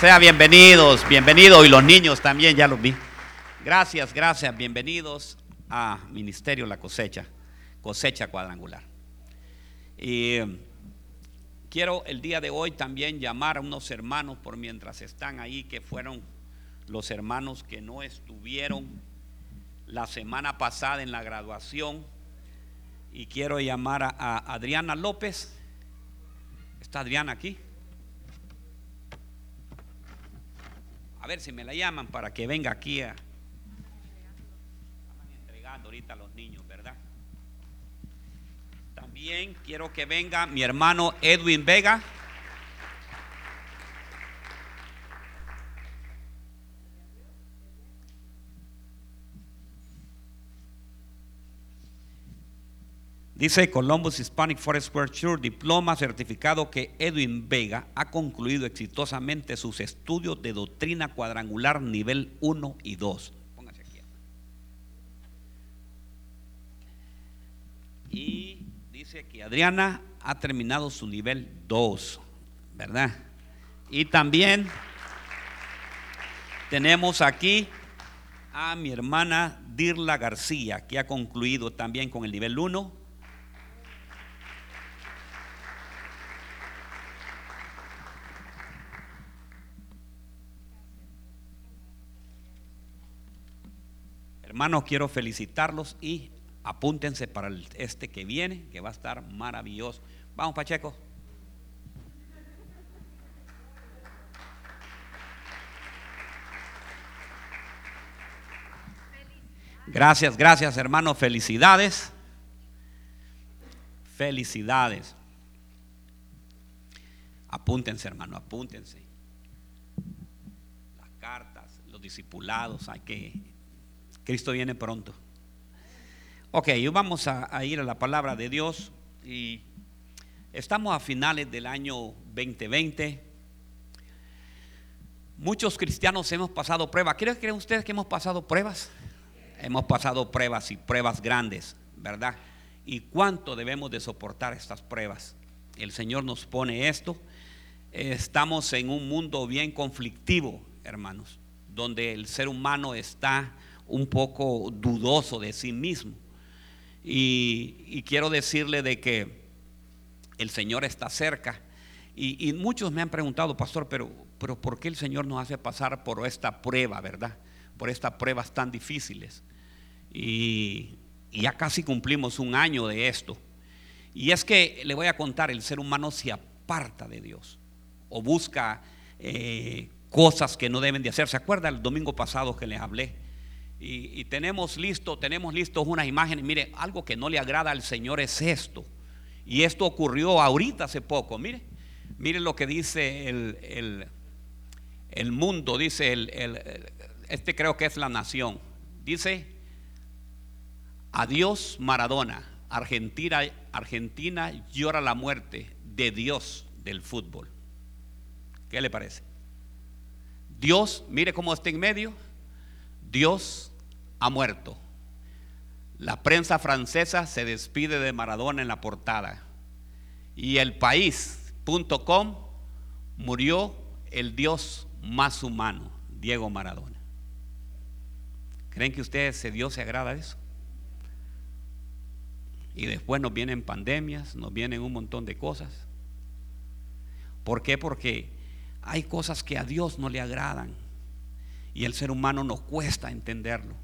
Sea bienvenidos, bienvenidos y los niños también, ya los vi. Gracias, gracias, bienvenidos a Ministerio La Cosecha, Cosecha Cuadrangular. Y quiero el día de hoy también llamar a unos hermanos por mientras están ahí, que fueron los hermanos que no estuvieron la semana pasada en la graduación. Y quiero llamar a, a Adriana López. ¿Está Adriana aquí? A ver si me la llaman para que venga aquí a. Están entregando ahorita a los niños, ¿verdad? También quiero que venga mi hermano Edwin Vega. Dice Columbus Hispanic Forest Church, diploma certificado que Edwin Vega ha concluido exitosamente sus estudios de doctrina cuadrangular nivel 1 y 2. Póngase aquí. Y dice que Adriana ha terminado su nivel 2, ¿verdad? Y también tenemos aquí a mi hermana Dirla García, que ha concluido también con el nivel 1 Hermanos, quiero felicitarlos y apúntense para este que viene, que va a estar maravilloso. Vamos, Pacheco. Gracias, gracias hermanos, felicidades. Felicidades. Apúntense, hermano, apúntense. Las cartas, los discipulados, hay que Cristo viene pronto. Ok, vamos a, ir a la palabra de Dios y estamos a finales del año 2020. Muchos cristianos hemos pasado pruebas. ¿Creen ustedes que hemos pasado pruebas? Hemos pasado pruebas y pruebas grandes, ¿verdad? ¿Y cuánto debemos de soportar estas pruebas? El Señor nos pone esto. Estamos en un mundo bien conflictivo, hermanos, donde el ser humano está un poco dudoso de sí mismo. Y, quiero decirle de que el Señor está cerca. Y, muchos me han preguntado, pastor, pero, pero ¿por qué el Señor nos hace pasar por esta prueba, verdad? Por estas pruebas tan difíciles. Y, ya casi cumplimos un año de esto. Y es que le voy a contar, el ser humano se aparta de Dios o busca eh, cosas que no deben de hacer. ¿Se acuerda el domingo pasado que les hablé? Y, tenemos listo, tenemos listos unas imágenes. Mire, algo que no le agrada al Señor es esto. Y esto ocurrió ahorita hace poco. Mire, mire lo que dice el, el, mundo, dice el, este creo que es la nación. Dice, adiós Maradona, Argentina, Argentina llora la muerte de Dios del fútbol. ¿Qué le parece? Dios, mire cómo está en medio. Dios ha muerto. La prensa francesa se despide de Maradona en la portada. Y el país.com murió el Dios más humano, Diego Maradona. ¿Creen que ustedes, ese Dios se agrada de eso? Y después nos vienen pandemias, nos vienen un montón de cosas. ¿Por qué? Porque hay cosas que a Dios no le agradan y el ser humano nos cuesta entenderlo.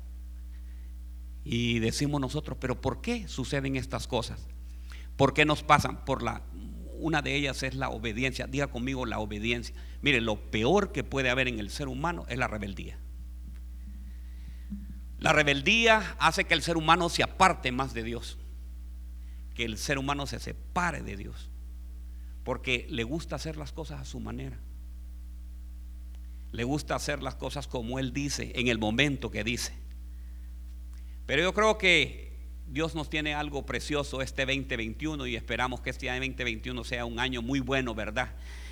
Y decimos nosotros, pero ¿por qué suceden estas cosas? ¿Por qué nos pasan? Por la una de ellas es la obediencia. Diga conmigo la obediencia. Mire, lo peor que puede haber en el ser humano es la rebeldía. La rebeldía hace que el ser humano se aparte más de Dios. Que el ser humano se separe de Dios. Porque le gusta hacer las cosas a su manera. Le gusta hacer las cosas como Él dice, en el momento que dice. Pero yo creo que Dios nos tiene algo precioso este 2021 y esperamos que este año 2021 sea un año muy bueno, ¿verdad?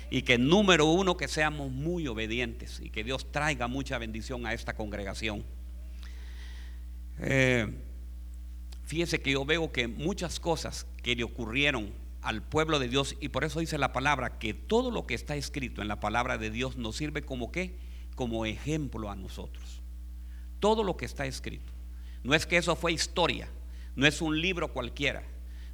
Y que número uno, que seamos muy obedientes y que Dios traiga mucha bendición a esta congregación. Eh, fíjese que yo veo que muchas cosas que le ocurrieron al pueblo de Dios y por eso dice la palabra que todo lo que está escrito en la palabra de Dios nos sirve como qué? Como ejemplo a nosotros. Todo lo que está escrito. No es que eso fue historia, no es un libro cualquiera,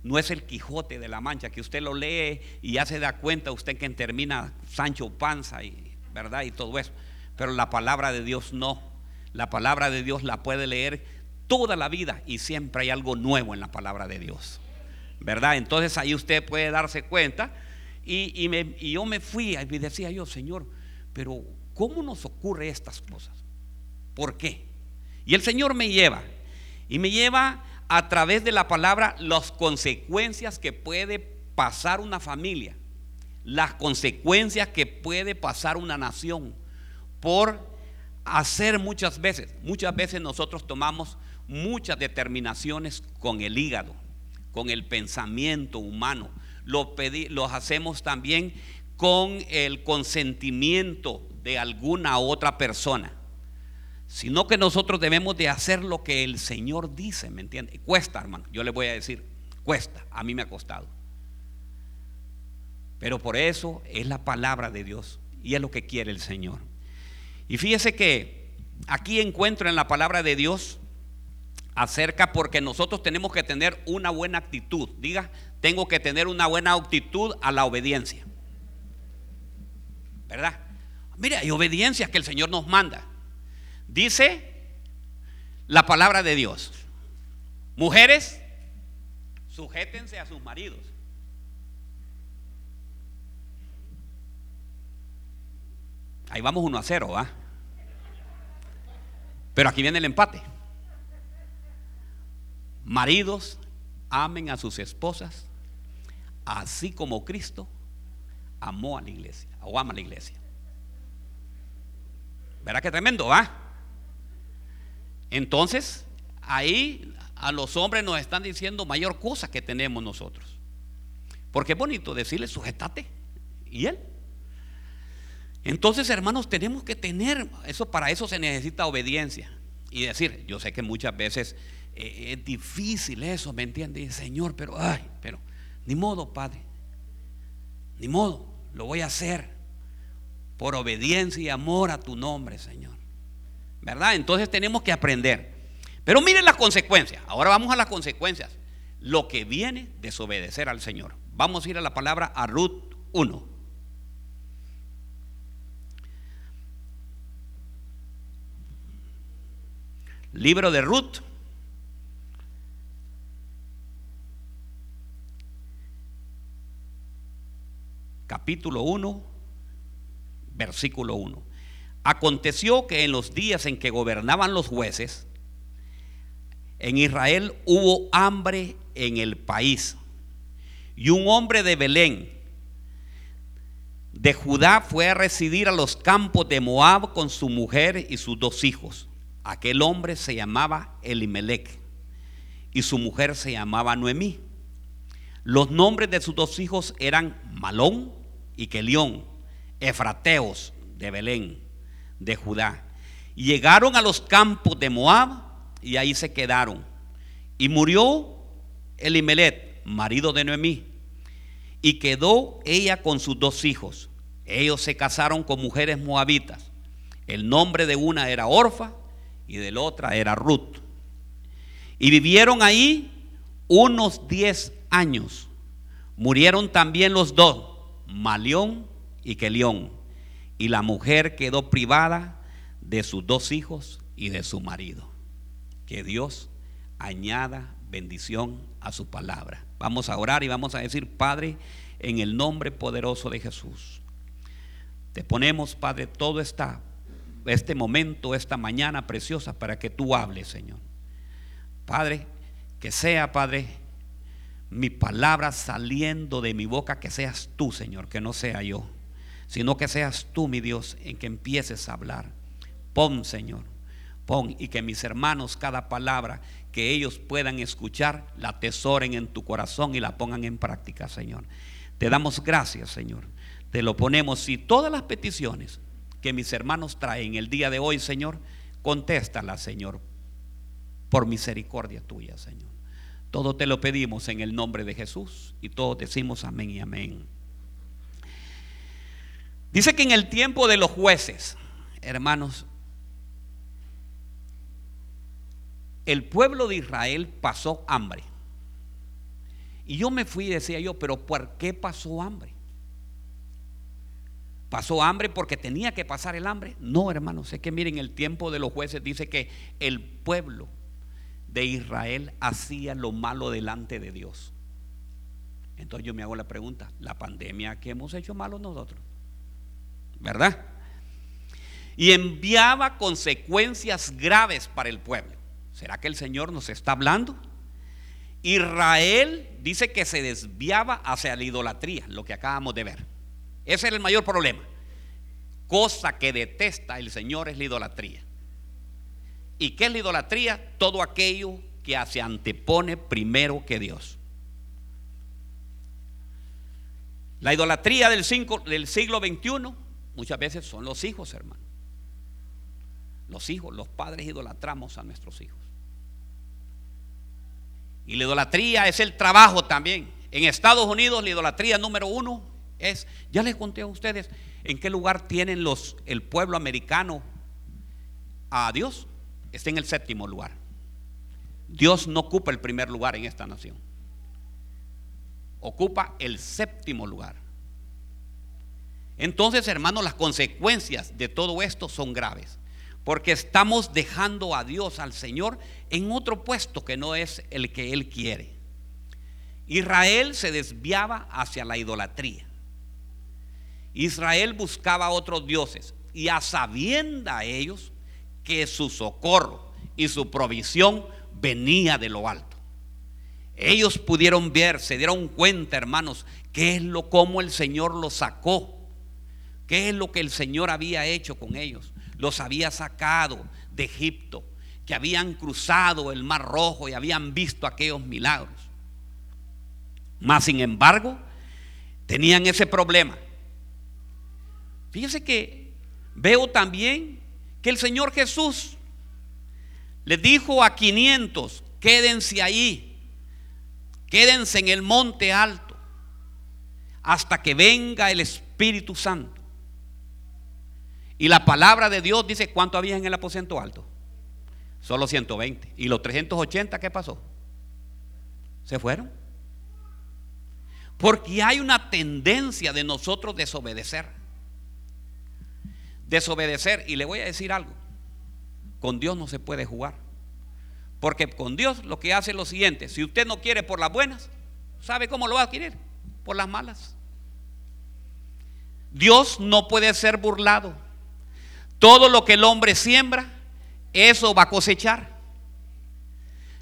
no es el Quijote de la Mancha que usted lo lee y ya se da cuenta usted que termina Sancho Panza y verdad y todo eso. Pero la palabra de Dios no. La palabra de Dios la puede leer toda la vida y siempre hay algo nuevo en la palabra de Dios. ¿verdad? Entonces ahí usted puede darse cuenta. Y, yo me fui y decía yo, Señor, pero ¿cómo nos ocurre estas cosas? ¿Por qué? Y el Señor me lleva, y me lleva a través de la palabra las consecuencias que puede pasar una familia, las consecuencias que puede pasar una nación por hacer muchas veces. Muchas veces nosotros tomamos muchas determinaciones con el hígado con el pensamiento humano. Lo los hacemos también con el consentimiento de alguna otra persona. Sino que nosotros debemos de hacer lo que el Señor dice, ¿me entiende? Cuesta, hermano. Yo le voy a decir, cuesta. A mí me ha costado. Pero por eso es la palabra de Dios y es lo que quiere el Señor. Y fíjese que aquí encuentro en la palabra de Dios acerca porque nosotros tenemos que tener una buena actitud. Diga, tengo que tener una buena actitud a la obediencia. ¿Verdad? Mire, hay obediencias que el Señor nos manda. Dice la palabra de Dios. Mujeres, sujétense a sus maridos. Ahí vamos uno a cero, ¿va? Pero aquí viene el empate. Maridos, amen a sus esposas, así como Cristo amó a la iglesia, o ama a la iglesia. ¿Verdad que tremendo, va? Entonces, ahí a los hombres nos están diciendo mayor cosa que tenemos nosotros. Porque es bonito decirle, sujetate. ¿Y él? Entonces, hermanos, tenemos que tener, eso para eso se necesita obediencia. Y decir, yo sé que muchas veces eh, es difícil eso, ¿me entiendes? Señor, pero, ay, pero, ni modo, Padre, ni modo, lo voy a hacer por obediencia y amor a tu nombre, Señor. ¿Verdad? Entonces tenemos que aprender. Pero miren las consecuencias. Ahora vamos a las consecuencias. Lo que viene desobedecer al Señor. Vamos a ir a la palabra a Ruth 1. Libro de Ruth, capítulo 1, versículo 1. Aconteció que en los días en que gobernaban los jueces, en Israel hubo hambre en el país. Y un hombre de Belén, de Judá, fue a residir a los campos de Moab con su mujer y sus dos hijos. Aquel hombre se llamaba Elimelech y su mujer se llamaba Noemí. Los nombres de sus dos hijos eran Malón y Kelión, efrateos de Belén, de Judá. llegaron a los campos de Moab y ahí se quedaron. Y murió Elimelet, marido de Noemí, y quedó ella con sus dos hijos. Ellos se casaron con mujeres moabitas. El nombre de una era Orfa y de la otra era Ruth. Y vivieron ahí unos diez años. Murieron también los dos Malión y Kelión. Y la mujer quedó privada de sus dos hijos y de su marido. Que Dios añada bendición a su palabra. Vamos a orar y vamos a decir, Padre, en el nombre poderoso de Jesús. Te ponemos, Padre, todo esta, este momento, esta mañana preciosa para que tú hables, Señor. Padre, que sea, Padre, mi palabra saliendo de mi boca, que seas tú, Señor, que no sea yo, sino que seas tú, mi Dios, en que empieces a hablar. Pon, Señor, pon y que mis hermanos cada palabra que ellos puedan escuchar, la atesoren en tu corazón y la pongan en práctica, Señor. Te damos gracias, Señor. Te lo ponemos y todas las peticiones que mis hermanos traen el día de hoy, Señor, contéstalas, Señor, por misericordia tuya, Señor. Todo te lo pedimos en el nombre de Jesús y todos decimos amén y amén. Dice que en el tiempo de los jueces, hermanos, el pueblo de Israel pasó hambre. Y yo me fui y decía yo, pero ¿por qué pasó hambre? ¿Pasó hambre porque tenía que pasar el hambre? No, hermanos, es que miren, el tiempo de los jueces dice que el pueblo de Israel hacía lo malo delante de Dios. Entonces yo me hago la pregunta, ¿la pandemia que hemos hecho malo nosotros? ¿Verdad? Y enviaba consecuencias graves para el pueblo. ¿Será que el Señor nos está hablando? Israel dice que se desviaba hacia la idolatría, lo que acabamos de ver. Ese era el mayor problema. Cosa que detesta el Señor es la idolatría. ¿Y qué es la idolatría? Todo aquello que se antepone primero que Dios. La idolatría del, siglo XXI muchas veces son los hijos, hermano. Los hijos, los padres idolatramos a nuestros hijos. Y la idolatría es el trabajo también. En Estados Unidos la idolatría número uno es, ya les conté a ustedes en qué lugar tienen los, el pueblo americano a Dios está en el séptimo lugar. Dios no ocupa el primer lugar en esta nación. Ocupa el séptimo lugar. Entonces, hermanos, las consecuencias de todo esto son graves. Porque estamos dejando a Dios, al Señor, en otro puesto que no es el que Él quiere. Israel se desviaba hacia la idolatría. Israel buscaba otros dioses y a sabienda ellos que su socorro y su provisión venía de lo alto. Ellos pudieron ver, se dieron cuenta, hermanos, qué es lo como el Señor los sacó, qué es lo que el Señor había hecho con ellos. Los había sacado de Egipto, que habían cruzado el Mar Rojo y habían visto aquellos milagros. Mas, sin embargo, tenían ese problema. Fíjense que veo también que el Señor Jesús le dijo a 500, quédense ahí, quédense en el monte alto, hasta que venga el Espíritu Santo. Y la palabra de Dios dice, ¿cuánto había en el aposento alto? Solo 120. ¿Y los 380 qué pasó? ¿Se fueron? Porque hay una tendencia de nosotros desobedecer desobedecer. Y le voy a decir algo, con Dios no se puede jugar. Porque con Dios lo que hace es lo siguiente, si usted no quiere por las buenas, ¿sabe cómo lo va a adquirir? Por las malas. Dios no puede ser burlado. Todo lo que el hombre siembra, eso va a cosechar.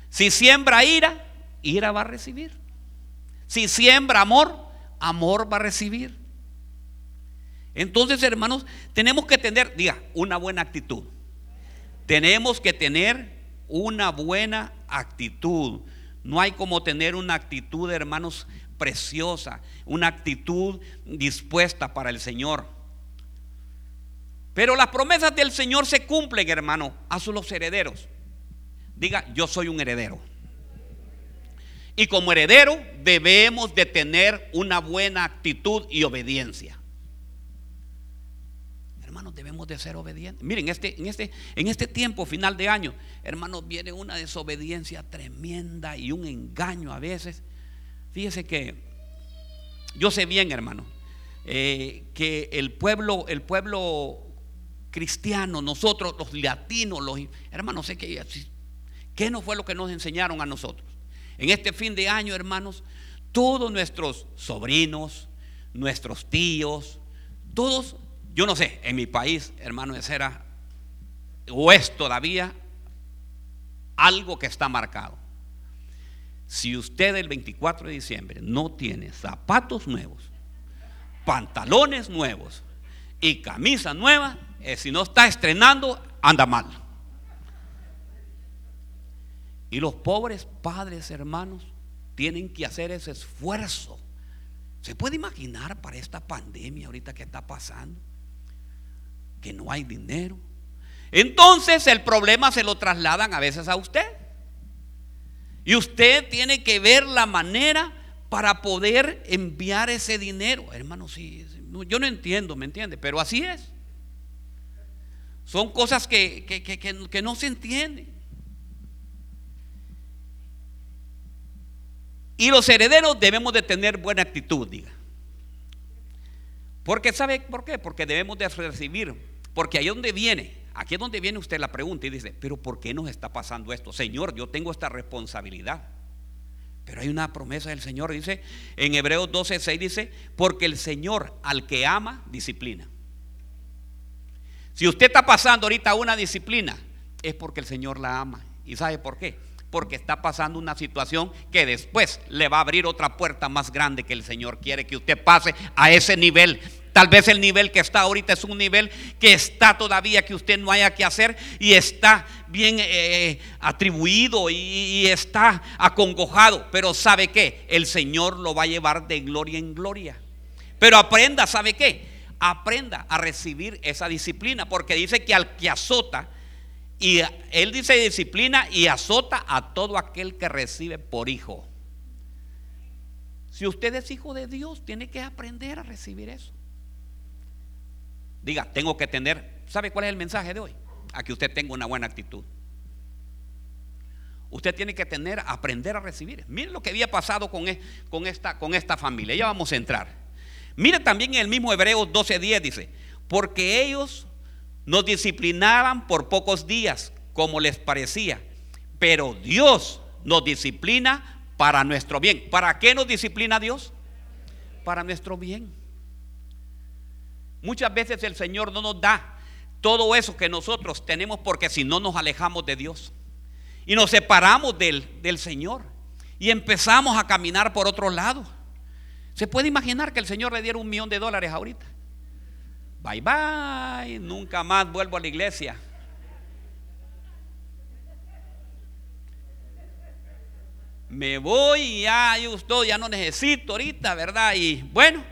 Si siembra ira, ira va a recibir. Si siembra amor, amor va a recibir. Entonces, hermanos, tenemos que tener, diga, una buena actitud. Tenemos que tener una buena actitud. No hay como tener una actitud, hermanos, preciosa, una actitud dispuesta para el Señor. Pero las promesas del Señor se cumplen, hermano, a sus herederos. Diga, yo soy un heredero. Y como heredero debemos de tener una buena actitud y obediencia hermanos, debemos de ser obedientes. Miren, este, en, este, en este tiempo final de año, hermanos, viene una desobediencia tremenda y un engaño a veces. Fíjese que yo sé bien, hermano, eh, que el pueblo, el pueblo cristiano, nosotros los latinos, los hermanos, sé que ¿qué no fue lo que nos enseñaron a nosotros? En este fin de año, hermanos, todos nuestros sobrinos, nuestros tíos, todos yo no sé, en mi país, hermano, ese era o es todavía algo que está marcado. Si usted el 24 de diciembre no tiene zapatos nuevos, pantalones nuevos y camisa nueva, eh, si no está estrenando, anda mal. Y los pobres padres, hermanos, tienen que hacer ese esfuerzo. ¿Se puede imaginar para esta pandemia ahorita que está pasando? que no hay dinero. Entonces el problema se lo trasladan a veces a usted. Y usted tiene que ver la manera para poder enviar ese dinero. Hermano, sí, yo no entiendo, ¿me entiende? Pero así es. Son cosas que, que, que, que no se entienden. Y los herederos debemos de tener buena actitud, diga. Porque ¿sabe por qué? Porque debemos de recibir. Porque ahí es donde viene, aquí es donde viene usted la pregunta y dice, pero ¿por qué nos está pasando esto? Señor, yo tengo esta responsabilidad. Pero hay una promesa del Señor, dice, en Hebreos 12, 6 dice, porque el Señor al que ama, disciplina. Si usted está pasando ahorita una disciplina, es porque el Señor la ama. ¿Y sabe por qué? porque está pasando una situación que después le va a abrir otra puerta más grande que el Señor quiere que usted pase a ese nivel. Tal vez el nivel que está ahorita es un nivel que está todavía que usted no haya que hacer y está bien eh, atribuido y, está acongojado. Pero ¿sabe qué? El Señor lo va a llevar de gloria en gloria. Pero aprenda, ¿sabe qué? Aprenda a recibir esa disciplina porque dice que al que azota, y él dice disciplina y azota a todo aquel que recibe por hijo. Si usted es hijo de Dios, tiene que aprender a recibir eso. Diga, tengo que tener, ¿sabe cuál es el mensaje de hoy? A que usted tenga una buena actitud. Usted tiene que tener, aprender a recibir. Mire lo que había pasado con, e, con, esta, con esta familia. Ya vamos a entrar. Mire también en el mismo Hebreos 12:10 dice, porque ellos nos disciplinaban por pocos días, como les parecía. Pero Dios nos disciplina para nuestro bien. ¿Para qué nos disciplina Dios? Para nuestro bien. Muchas veces el Señor no nos da todo eso que nosotros tenemos porque si no nos alejamos de Dios y nos separamos del, del Señor y empezamos a caminar por otro lado. ¿Se puede imaginar que el Señor le diera un millón de dólares ahorita? Bye bye, nunca más vuelvo a la iglesia. Me voy y ya, yo ya no necesito ahorita, ¿verdad? Y bueno.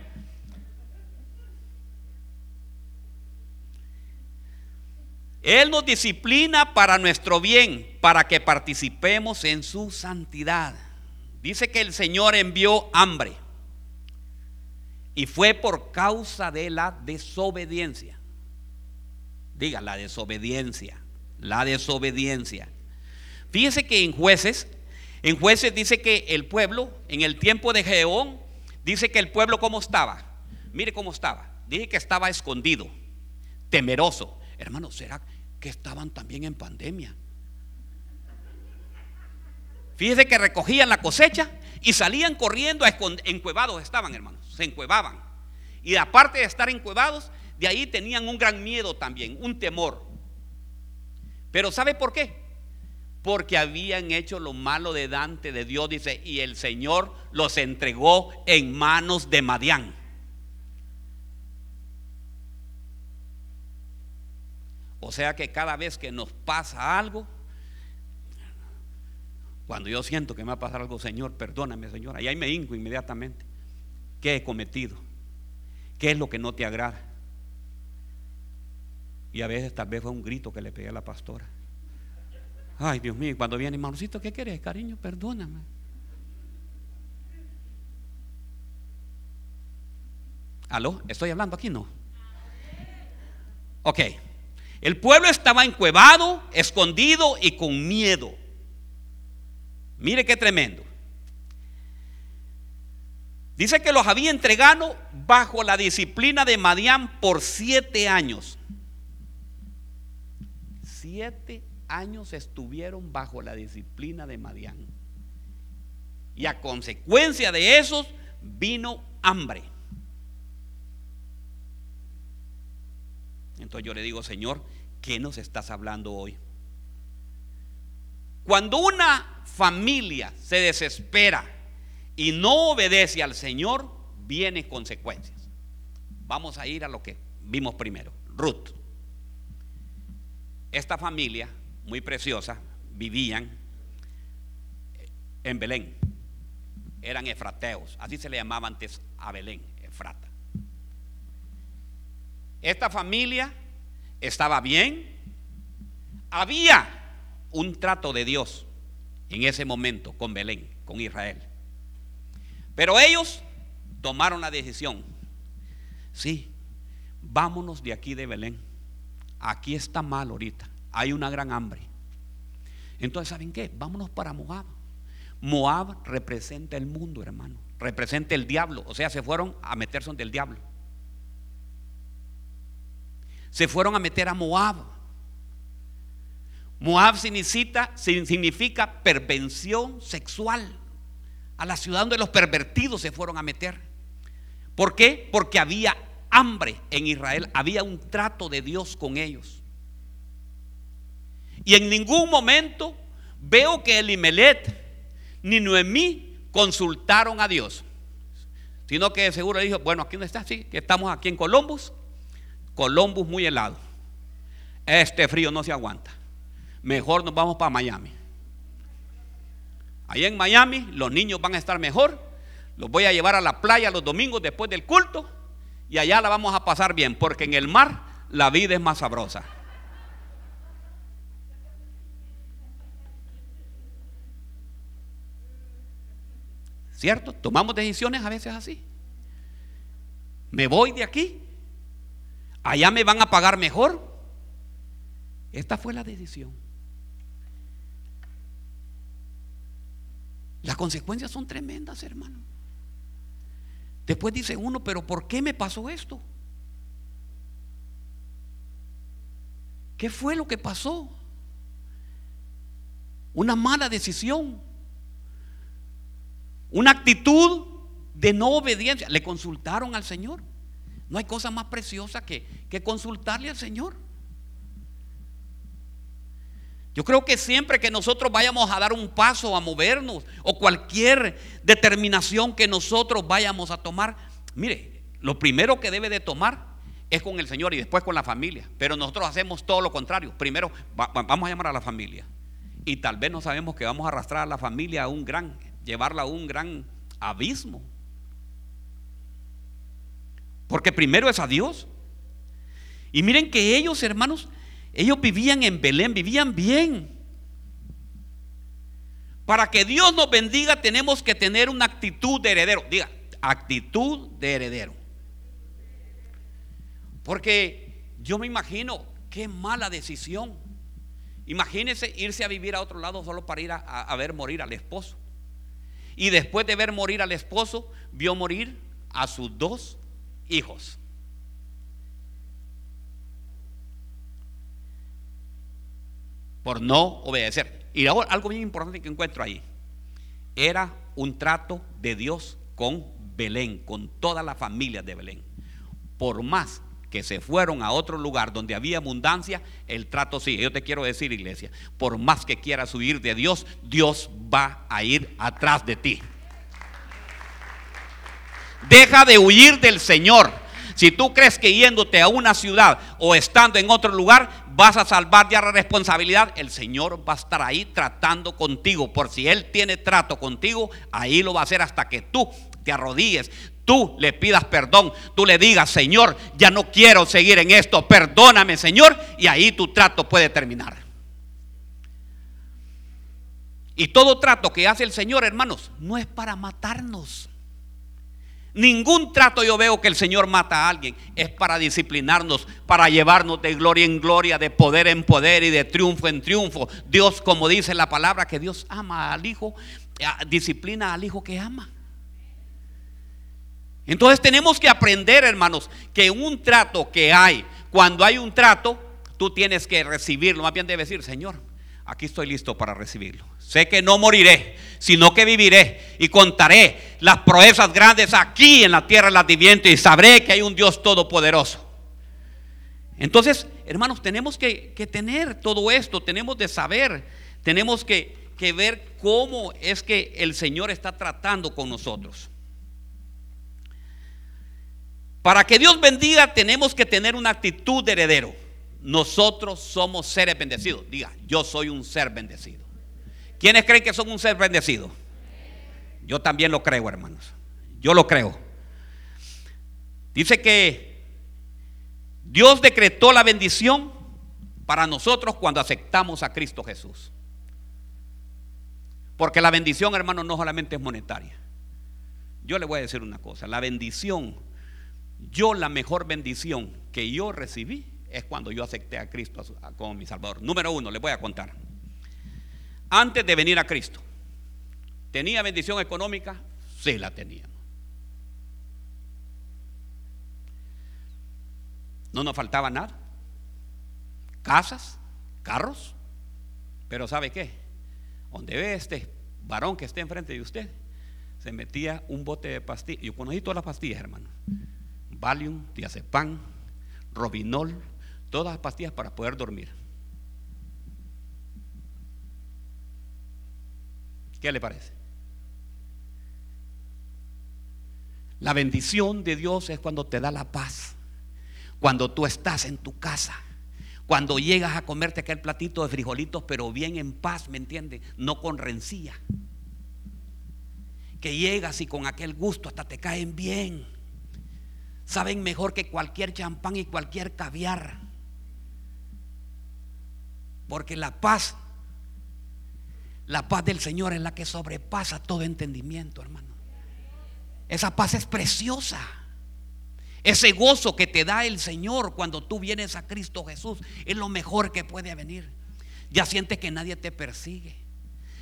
Él nos disciplina para nuestro bien, para que participemos en su santidad. Dice que el Señor envió hambre y fue por causa de la desobediencia. Diga, la desobediencia. La desobediencia. Fíjese que en jueces, en jueces dice que el pueblo, en el tiempo de Geón, dice que el pueblo cómo estaba. Mire cómo estaba. Dije que estaba escondido, temeroso. Hermano, ¿será que estaban también en pandemia? Fíjese que recogían la cosecha y salían corriendo a encuevados estaban, hermanos, se encuevaban. Y aparte de estar encuevados, de ahí tenían un gran miedo también, un temor. Pero ¿sabe por qué? Porque habían hecho lo malo de Dante de Dios, dice, y el Señor los entregó en manos de Madián. O sea que cada vez que nos pasa algo, cuando yo siento que me va a pasar algo, Señor, perdóname, Señor. Y ahí me hinco inmediatamente. ¿Qué he cometido? ¿Qué es lo que no te agrada? Y a veces tal vez fue un grito que le pegué a la pastora. Ay, Dios mío, cuando viene, hermanocito, ¿qué quieres, cariño? Perdóname. ¿Aló? ¿Estoy hablando aquí? No. Ok. El pueblo estaba encuevado, escondido y con miedo. Mire qué tremendo. Dice que los había entregado bajo la disciplina de Madián por siete años. Siete años estuvieron bajo la disciplina de Madián. Y a consecuencia de esos vino hambre. Entonces yo le digo, Señor, ¿qué nos estás hablando hoy? Cuando una familia se desespera y no obedece al Señor, vienen consecuencias. Vamos a ir a lo que vimos primero. Ruth. Esta familia, muy preciosa, vivían en Belén. Eran efrateos, así se le llamaba antes a Belén, Efrata. Esta familia estaba bien, había un trato de Dios en ese momento con Belén, con Israel. Pero ellos tomaron la decisión. Sí, vámonos de aquí de Belén. Aquí está mal ahorita. Hay una gran hambre. Entonces, ¿saben qué? Vámonos para Moab. Moab representa el mundo, hermano. Representa el diablo. O sea, se fueron a meterse del diablo. Se fueron a meter a Moab. Moab significa, significa pervención sexual. A la ciudad donde los pervertidos se fueron a meter. ¿Por qué? Porque había hambre en Israel, había un trato de Dios con ellos. Y en ningún momento veo que Elimelet ni Noemí consultaron a Dios, sino que seguro dijo, bueno, aquí no está, sí, que estamos aquí en Columbus, Columbus muy helado, este frío no se aguanta, mejor nos vamos para Miami. Ahí en Miami los niños van a estar mejor, los voy a llevar a la playa los domingos después del culto y allá la vamos a pasar bien, porque en el mar la vida es más sabrosa. ¿Cierto? Tomamos decisiones a veces así. Me voy de aquí. Allá me van a pagar mejor. Esta fue la decisión. Las consecuencias son tremendas, hermano. Después dice uno, pero ¿por qué me pasó esto? ¿Qué fue lo que pasó? Una mala decisión. Una actitud de no obediencia. Le consultaron al Señor. No hay cosa más preciosa que, que consultarle al Señor. Yo creo que siempre que nosotros vayamos a dar un paso, a movernos, o cualquier determinación que nosotros vayamos a tomar, mire, lo primero que debe de tomar es con el Señor y después con la familia. Pero nosotros hacemos todo lo contrario. Primero vamos a llamar a la familia. Y tal vez no sabemos que vamos a arrastrar a la familia a un gran, llevarla a un gran abismo. Porque primero es a Dios. Y miren que ellos, hermanos, ellos vivían en Belén, vivían bien. Para que Dios nos bendiga tenemos que tener una actitud de heredero. Diga, actitud de heredero. Porque yo me imagino qué mala decisión. Imagínese irse a vivir a otro lado solo para ir a, a, ver morir al esposo. Y después de ver morir al esposo, vio morir a sus dos hijos. Por no obedecer. Y ahora, algo bien importante que encuentro ahí, era un trato de Dios con Belén, con toda la familia de Belén. Por más que se fueron a otro lugar donde había abundancia, el trato sigue. Yo te quiero decir, iglesia, por más que quieras huir de Dios, Dios va a ir atrás de ti. Deja de huir del Señor. Si tú crees que yéndote a una ciudad o estando en otro lugar vas a salvar ya la responsabilidad, el Señor va a estar ahí tratando contigo. Por si Él tiene trato contigo, ahí lo va a hacer hasta que tú te arrodilles, tú le pidas perdón, tú le digas, Señor, ya no quiero seguir en esto, perdóname, Señor, y ahí tu trato puede terminar. Y todo trato que hace el Señor, hermanos, no es para matarnos. Ningún trato yo veo que el Señor mata a alguien. Es para disciplinarnos, para llevarnos de gloria en gloria, de poder en poder y de triunfo en triunfo. Dios, como dice la palabra, que Dios ama al Hijo, disciplina al Hijo que ama. Entonces tenemos que aprender, hermanos, que un trato que hay, cuando hay un trato, tú tienes que recibirlo. Más bien debe decir, Señor, aquí estoy listo para recibirlo. Sé que no moriré, sino que viviré y contaré las proezas grandes aquí en la tierra de y sabré que hay un Dios todopoderoso. Entonces, hermanos, tenemos que, tener todo esto, tenemos de saber, tenemos que, que ver cómo es que el Señor está tratando con nosotros. Para que Dios bendiga tenemos que tener una actitud de heredero. Nosotros somos seres bendecidos. Diga, yo soy un ser bendecido. ¿Quiénes creen que son un ser bendecido? Yo también lo creo, hermanos. Yo lo creo. Dice que Dios decretó la bendición para nosotros cuando aceptamos a Cristo Jesús. Porque la bendición, hermano, no solamente es monetaria. Yo le voy a decir una cosa, la bendición, yo la mejor bendición que yo recibí es cuando yo acepté a Cristo como mi Salvador. Número uno, le voy a contar. Antes de venir a Cristo, ¿tenía bendición económica? Sí, la teníamos. No nos faltaba nada. Casas, carros. Pero ¿sabe qué? Donde ve este varón que esté enfrente de usted, se metía un bote de pastillas. Yo conocí todas las pastillas, hermano. Valium, diazepam, Robinol, todas las pastillas para poder dormir. ¿Qué le parece? La bendición de Dios es cuando te da la paz. Cuando tú estás en tu casa. Cuando llegas a comerte aquel platito de frijolitos, pero bien en paz, ¿me entiendes? No con rencilla. Que llegas y con aquel gusto hasta te caen bien. Saben mejor que cualquier champán y cualquier caviar. Porque la paz, la paz del Señor es la que sobrepasa todo entendimiento, hermano. Esa paz es preciosa. Ese gozo que te da el Señor cuando tú vienes a Cristo Jesús es lo mejor que puede venir. Ya sientes que nadie te persigue.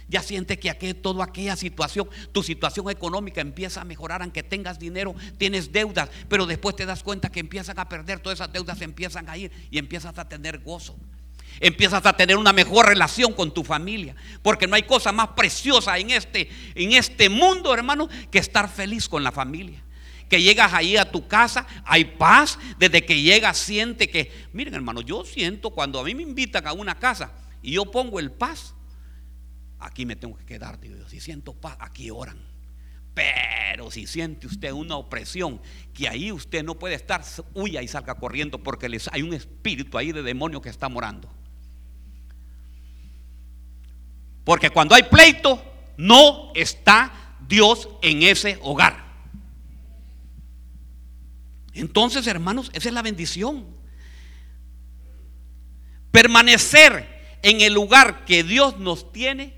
Ya sientes que aquí, toda aquella situación, tu situación económica empieza a mejorar, aunque tengas dinero, tienes deudas, pero después te das cuenta que empiezan a perder, todas esas deudas empiezan a ir y empiezas a tener gozo. Empiezas a tener una mejor relación con tu familia, porque no hay cosa más preciosa en este en este mundo, hermano, que estar feliz con la familia que llegas ahí a tu casa, hay paz. Desde que llegas, siente que, miren hermano, yo siento cuando a mí me invitan a una casa y yo pongo el paz, aquí me tengo que quedar, si siento paz, aquí oran. Pero si siente usted una opresión, que ahí usted no puede estar, huya y salga corriendo porque les, hay un espíritu ahí de demonio que está morando. Porque cuando hay pleito, no está Dios en ese hogar. Entonces, hermanos, esa es la bendición. Permanecer en el lugar que Dios nos tiene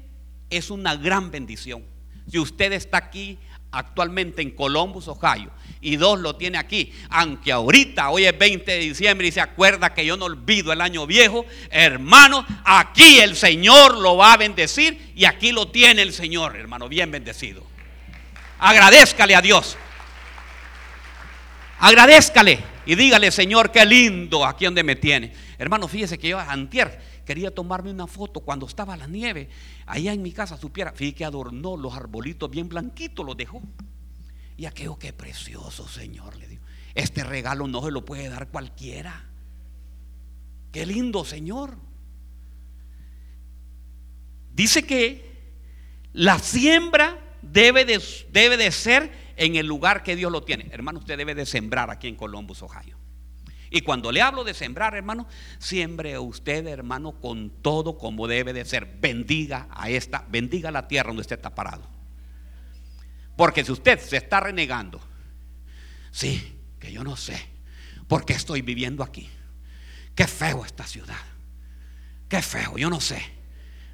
es una gran bendición. Si usted está aquí actualmente en Columbus, Ohio, y Dios lo tiene aquí, aunque ahorita, hoy es 20 de diciembre y se acuerda que yo no olvido el año viejo, hermano, aquí el Señor lo va a bendecir y aquí lo tiene el Señor, hermano, bien bendecido. Agradezcale a Dios. Agradezcale y dígale, Señor, qué lindo aquí donde me tiene. Hermano, fíjese que yo antier quería tomarme una foto cuando estaba la nieve. Allá en mi casa supiera, fíjese que adornó los arbolitos bien blanquitos, los dejó. Y aquello qué precioso, Señor, le digo. Este regalo no se lo puede dar cualquiera. Qué lindo, Señor. Dice que la siembra debe de, debe de ser en el lugar que Dios lo tiene. Hermano, usted debe de sembrar aquí en Columbus, Ohio. Y cuando le hablo de sembrar, hermano, siembre usted, hermano, con todo como debe de ser. Bendiga a esta, bendiga la tierra donde usted está parado. Porque si usted se está renegando, sí, que yo no sé por qué estoy viviendo aquí. Qué feo esta ciudad. Qué feo, yo no sé.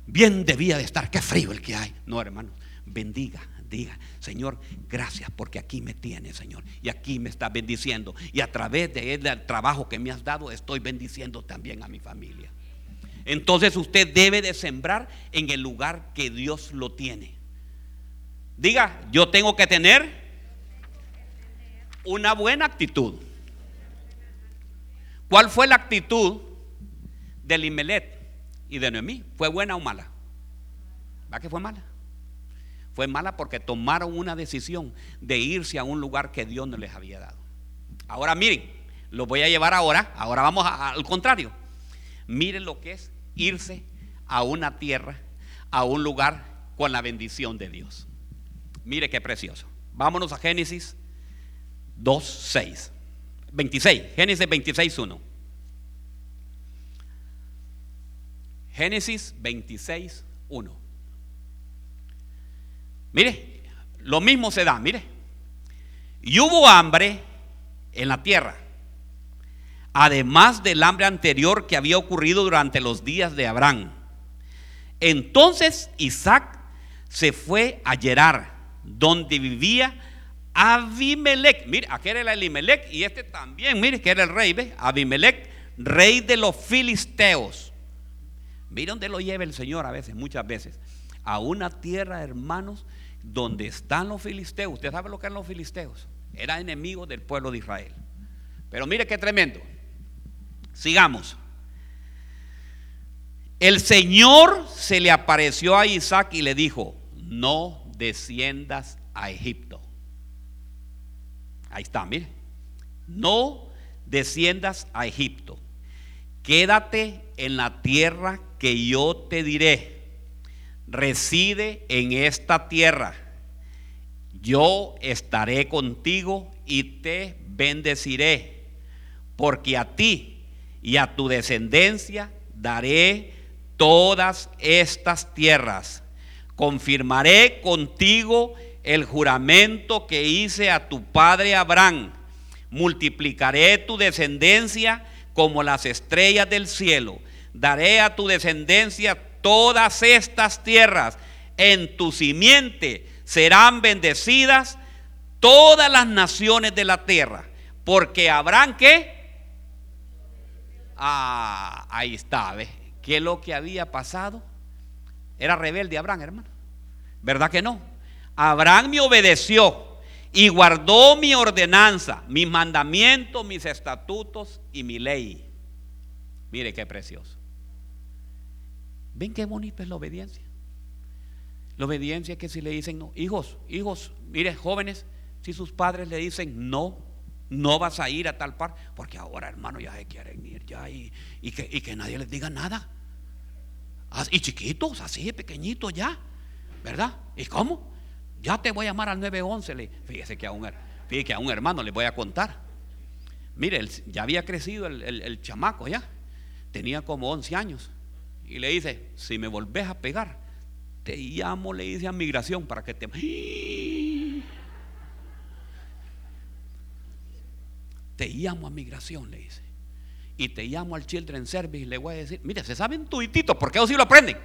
Bien debía de estar, qué frío el que hay. No, hermano, bendiga diga, Señor, gracias porque aquí me tienes, Señor. Y aquí me estás bendiciendo. Y a través de del trabajo que me has dado, estoy bendiciendo también a mi familia. Entonces usted debe de sembrar en el lugar que Dios lo tiene. Diga, yo tengo que tener una buena actitud. ¿Cuál fue la actitud de Limelet y de Noemí? ¿Fue buena o mala? ¿Va que fue mala? Fue mala porque tomaron una decisión de irse a un lugar que Dios no les había dado. Ahora miren, lo voy a llevar ahora, ahora vamos al contrario. Miren lo que es irse a una tierra, a un lugar con la bendición de Dios. Mire qué precioso. Vámonos a Génesis 2, 6. 26, Génesis 26, 1. Génesis 26, 1. Mire, lo mismo se da, mire. Y hubo hambre en la tierra, además del hambre anterior que había ocurrido durante los días de Abraham. Entonces Isaac se fue a Gerar, donde vivía Abimelech. Mire, aquel era el Abimelech y este también, mire, que era el rey, ¿ve? Abimelech, rey de los filisteos. Mire dónde lo lleva el Señor a veces, muchas veces. A una tierra, hermanos, donde están los filisteos. Usted sabe lo que eran los filisteos. Era enemigo del pueblo de Israel. Pero mire qué tremendo. Sigamos. El Señor se le apareció a Isaac y le dijo, no desciendas a Egipto. Ahí está, mire. No desciendas a Egipto. Quédate en la tierra que yo te diré. Reside en esta tierra. Yo estaré contigo y te bendeciré. Porque a ti y a tu descendencia daré todas estas tierras. Confirmaré contigo el juramento que hice a tu padre Abraham. Multiplicaré tu descendencia como las estrellas del cielo. Daré a tu descendencia todas estas tierras. En tu simiente serán bendecidas todas las naciones de la tierra. Porque Abraham que... Ah, ahí está, ¿ves? ¿Qué es lo que había pasado? Era rebelde Abraham, hermano. ¿Verdad que no? Abraham me obedeció y guardó mi ordenanza, mis mandamientos, mis estatutos y mi ley. Mire qué precioso. ¿Ven qué bonito es la obediencia? La obediencia es que si le dicen no, hijos, hijos, mire, jóvenes, si sus padres le dicen no, no vas a ir a tal par, porque ahora hermano ya se quieren ir ya y, que, y que nadie les diga nada. Y chiquitos, así, pequeñitos ya, ¿verdad? ¿Y cómo? Ya te voy a llamar al 911. Fíjese que a un, fíjese que a un hermano le voy a contar. Mire, ya había crecido el, chamaco ya. Tenía como 11 años. Y le dice, si me volvés a pegar, te llamo, le dice a migración para que te... Te llamo a migración, le dice. Y te llamo al Children Service y le voy a decir, mire, se saben tuititos, porque ellos sí lo aprenden.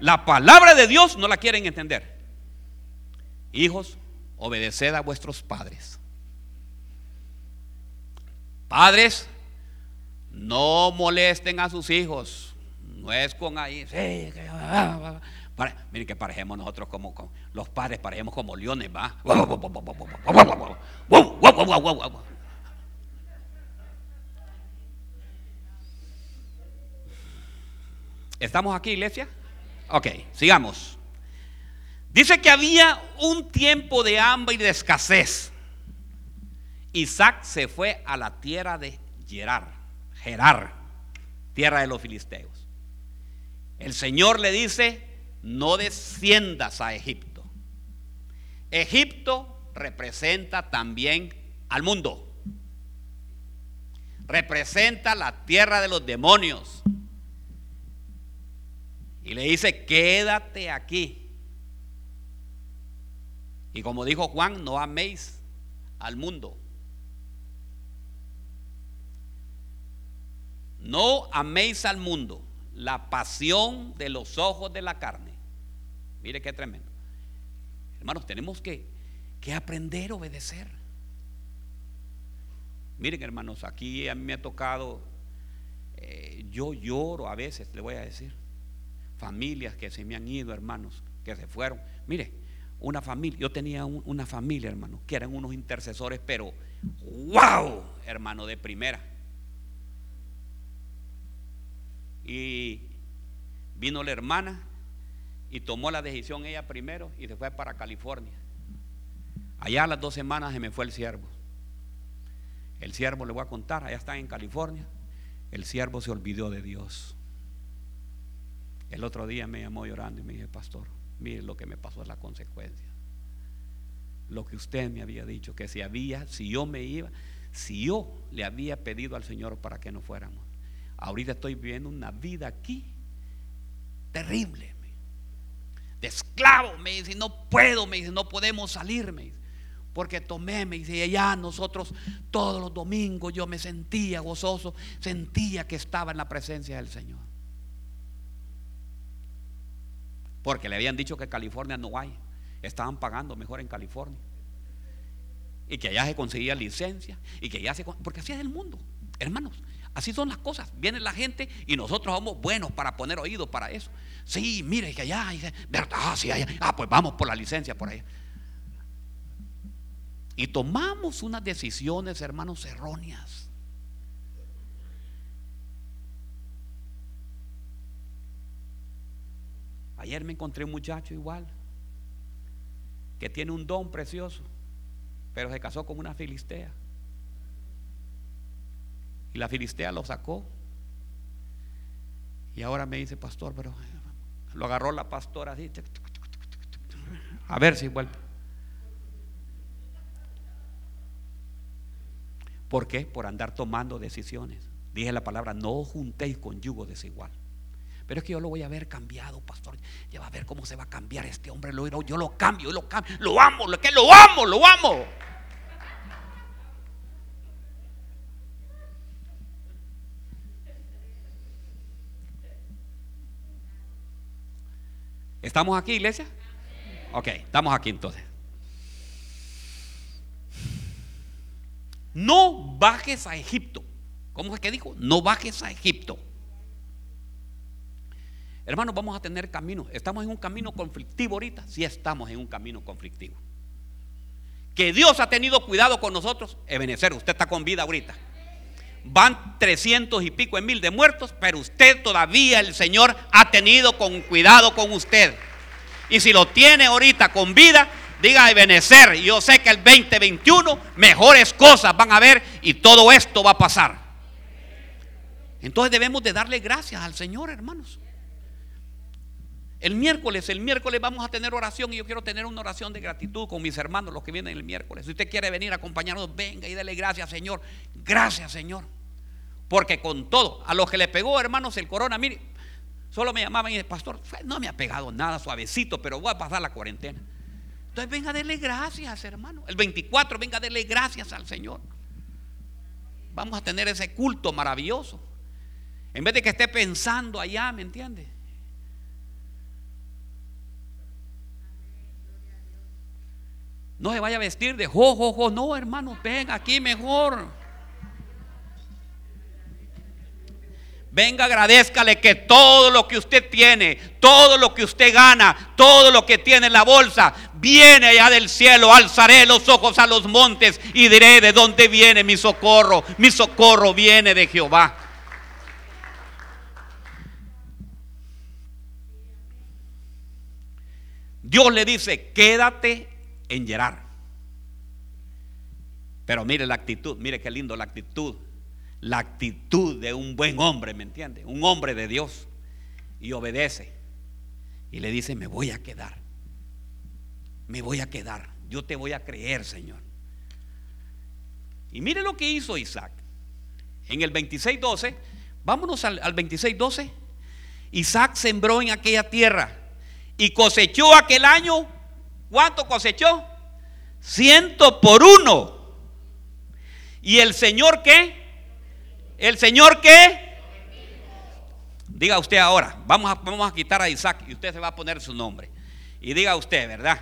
La palabra de Dios no la quieren entender. Hijos, obedeced a vuestros padres. Padres, no molesten a sus hijos. No es con ahí. miren que parejemos nosotros como, los padres, parejemos como leones, va. ¿Estamos aquí, iglesia? Ok, sigamos. Dice que había un tiempo de hambre y de escasez. Isaac se fue a la tierra de Gerar, Gerar, tierra de los filisteos. El Señor le dice, no desciendas a Egipto. Egipto representa también al mundo. Representa la tierra de los demonios. Y le dice, quédate aquí y como dijo Juan, no améis al mundo. No améis al mundo la pasión de los ojos de la carne. Mire qué tremendo. Hermanos, tenemos que, que aprender a obedecer. Miren, hermanos, aquí a mí me ha tocado, eh, yo lloro a veces, le voy a decir, familias que se me han ido, hermanos, que se fueron. Mire, una familia, yo tenía una familia, hermano, que eran unos intercesores, pero wow, hermano, de primera. Y vino la hermana y tomó la decisión ella primero y se fue para California. Allá a las dos semanas se me fue el siervo. El siervo le voy a contar, allá está en California. El siervo se olvidó de Dios. El otro día me llamó llorando y me dije, pastor, Mire lo que me pasó es la consecuencia. Lo que usted me había dicho, que si había, si yo me iba, si yo le había pedido al Señor para que no fuéramos. Ahorita estoy viviendo una vida aquí terrible. De esclavo, me dice, no puedo, me dice, no podemos salirme. Porque tomé, me dice, ya nosotros todos los domingos yo me sentía gozoso, sentía que estaba en la presencia del Señor. Porque le habían dicho que California no hay. Estaban pagando mejor en California. Y que allá se conseguía licencia. Y que allá se... Porque así es el mundo. Hermanos, así son las cosas. Viene la gente y nosotros somos buenos para poner oídos para eso. Sí, mire que allá, ¿verdad? Ah, sí, allá. Ah, pues vamos por la licencia por allá. Y tomamos unas decisiones, hermanos, erróneas. Ayer me encontré un muchacho igual, que tiene un don precioso, pero se casó con una filistea. Y la filistea lo sacó. Y ahora me dice, pastor, pero lo agarró la pastora así. A ver si vuelve. ¿Por qué? Por andar tomando decisiones. Dije la palabra, no juntéis con yugo desigual. Pero es que yo lo voy a ver cambiado, pastor. Ya va a ver cómo se va a cambiar este hombre. Yo lo cambio, lo cambio. Lo amo, lo que lo amo, lo amo. ¿Estamos aquí, iglesia? Ok, estamos aquí entonces. No bajes a Egipto. ¿Cómo es que dijo? No bajes a Egipto. Hermanos, vamos a tener camino. ¿Estamos en un camino conflictivo ahorita? Sí, estamos en un camino conflictivo. Que Dios ha tenido cuidado con nosotros. Ebenezer, usted está con vida ahorita. Van 300 y pico en mil de muertos, pero usted todavía, el Señor, ha tenido con cuidado con usted. Y si lo tiene ahorita con vida, diga Ebenezer. Yo sé que el 2021 mejores cosas van a ver y todo esto va a pasar. Entonces debemos de darle gracias al Señor, hermanos. El miércoles, el miércoles vamos a tener oración y yo quiero tener una oración de gratitud con mis hermanos, los que vienen el miércoles. Si usted quiere venir a acompañarnos, venga y dele gracias, Señor. Gracias, Señor. Porque con todo, a los que le pegó, hermanos, el corona, mire, solo me llamaban y el pastor, no me ha pegado nada, suavecito, pero voy a pasar la cuarentena. Entonces venga a darle gracias, hermano. El 24, venga a darle gracias al Señor. Vamos a tener ese culto maravilloso. En vez de que esté pensando allá, ¿me entiende? No se vaya a vestir de jo, jo, jo. No, hermano, ven aquí mejor. Venga, agradezcale que todo lo que usted tiene, todo lo que usted gana, todo lo que tiene en la bolsa, viene allá del cielo. Alzaré los ojos a los montes y diré de dónde viene mi socorro. Mi socorro viene de Jehová. Dios le dice, quédate en Gerar. Pero mire la actitud, mire qué lindo la actitud. La actitud de un buen hombre, ¿me entiende? Un hombre de Dios. Y obedece. Y le dice, me voy a quedar. Me voy a quedar. Yo te voy a creer, Señor. Y mire lo que hizo Isaac. En el 26.12, vámonos al, al 26.12. Isaac sembró en aquella tierra y cosechó aquel año. ¿Cuánto cosechó? Ciento por uno. ¿Y el Señor qué? ¿El Señor qué? Diga usted ahora, vamos a, vamos a quitar a Isaac y usted se va a poner su nombre. Y diga usted, ¿verdad?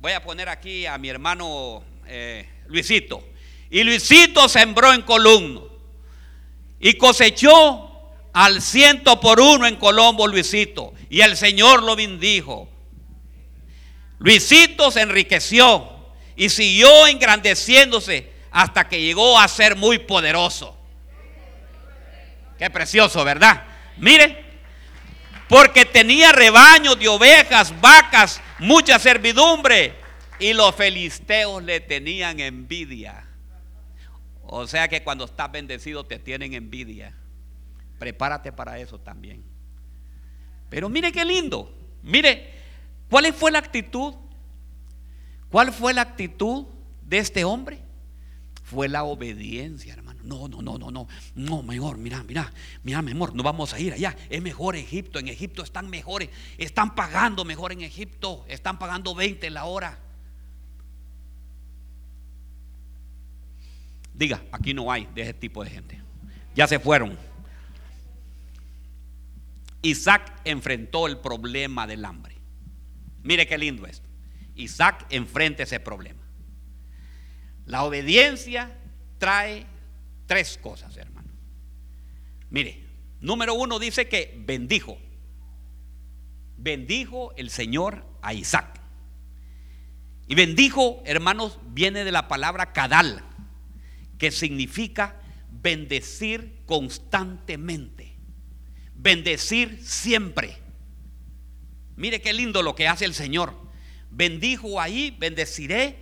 Voy a poner aquí a mi hermano eh, Luisito. Y Luisito sembró en Columno y cosechó al ciento por uno en Colombo, Luisito. Y el Señor lo bendijo. Luisito se enriqueció y siguió engrandeciéndose hasta que llegó a ser muy poderoso. Qué precioso, ¿verdad? Mire, porque tenía rebaños de ovejas, vacas, mucha servidumbre y los filisteos le tenían envidia. O sea que cuando estás bendecido te tienen envidia. Prepárate para eso también. Pero mire qué lindo. Mire, ¿cuál fue la actitud? ¿Cuál fue la actitud de este hombre? fue la obediencia, hermano. No, no, no, no, no. No, mejor, mira, mira, mira, mi amor, no vamos a ir allá. Es mejor Egipto. En Egipto están mejores. Están pagando mejor en Egipto. Están pagando 20 la hora. Diga, aquí no hay de ese tipo de gente. Ya se fueron. Isaac enfrentó el problema del hambre. Mire qué lindo esto. Isaac enfrenta ese problema. La obediencia trae tres cosas, hermano. Mire, número uno dice que bendijo. Bendijo el Señor a Isaac. Y bendijo, hermanos, viene de la palabra cadal, que significa bendecir constantemente. Bendecir siempre. Mire qué lindo lo que hace el Señor. Bendijo ahí, bendeciré.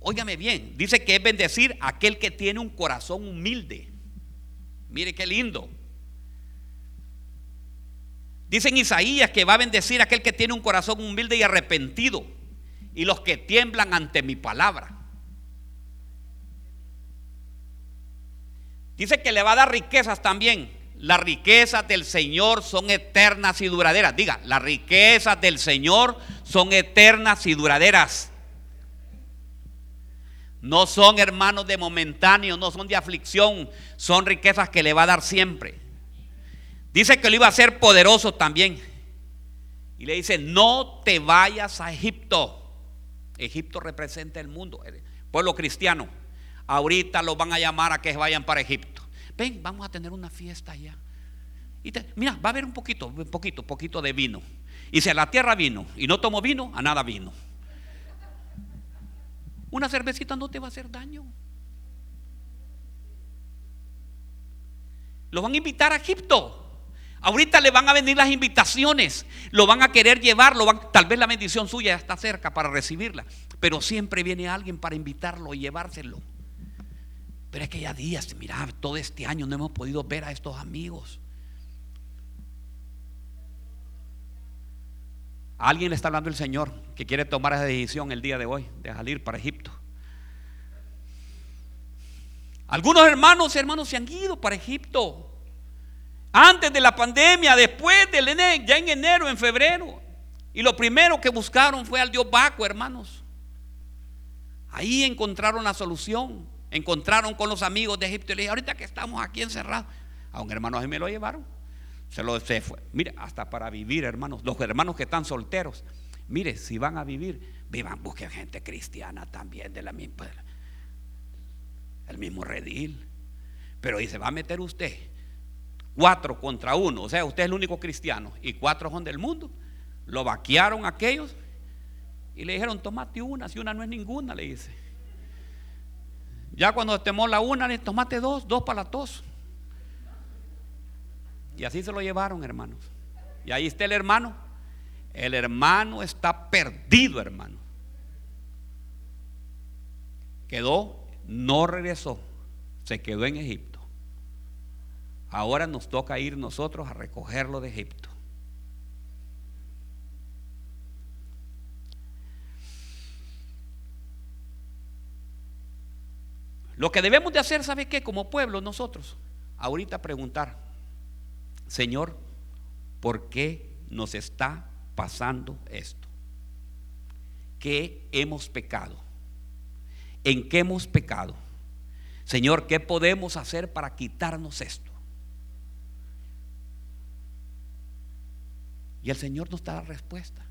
Óigame bien, dice que es bendecir aquel que tiene un corazón humilde. Mire qué lindo. Dice en Isaías que va a bendecir aquel que tiene un corazón humilde y arrepentido y los que tiemblan ante mi palabra. Dice que le va a dar riquezas también. Las riquezas del Señor son eternas y duraderas. Diga, las riquezas del Señor son eternas y duraderas. No son hermanos de momentáneo, no son de aflicción, son riquezas que le va a dar siempre. Dice que lo iba a hacer poderoso también. Y le dice, no te vayas a Egipto. Egipto representa el mundo, el pueblo cristiano. Ahorita los van a llamar a que vayan para Egipto. Ven, vamos a tener una fiesta allá. Y mira, va a haber un poquito, un poquito, poquito de vino. Y si a la tierra vino y no tomo vino, a nada vino. Una cervecita no te va a hacer daño. Lo van a invitar a Egipto. Ahorita le van a venir las invitaciones, lo van a querer llevar, van, tal vez la bendición suya ya está cerca para recibirla, pero siempre viene alguien para invitarlo y llevárselo. Pero es que ya días, mira, todo este año no hemos podido ver a estos amigos. alguien le está hablando el Señor que quiere tomar esa decisión el día de hoy de salir para Egipto. Algunos hermanos y hermanos se han ido para Egipto. Antes de la pandemia, después del enero, ya en enero, en febrero. Y lo primero que buscaron fue al Dios Baco, hermanos. Ahí encontraron la solución encontraron con los amigos de Egipto y le dije, ahorita que estamos aquí encerrados, a un hermano así me lo llevaron. Se lo se fue. Mire, hasta para vivir, hermanos, los hermanos que están solteros, mire, si van a vivir, vivan, busquen gente cristiana también de la misma, el mismo redil. Pero dice, va a meter usted cuatro contra uno, o sea, usted es el único cristiano y cuatro son del mundo. Lo vaquearon aquellos y le dijeron, tomate una, si una no es ninguna, le dice. Ya cuando temó la una, le tomate dos, dos para la tos. Y así se lo llevaron, hermanos. Y ahí está el hermano. El hermano está perdido, hermano. Quedó, no regresó, se quedó en Egipto. Ahora nos toca ir nosotros a recogerlo de Egipto. Lo que debemos de hacer, ¿sabe qué? Como pueblo nosotros, ahorita preguntar, Señor, ¿por qué nos está pasando esto? ¿Qué hemos pecado? ¿En qué hemos pecado? Señor, ¿qué podemos hacer para quitarnos esto? Y el Señor nos da la respuesta.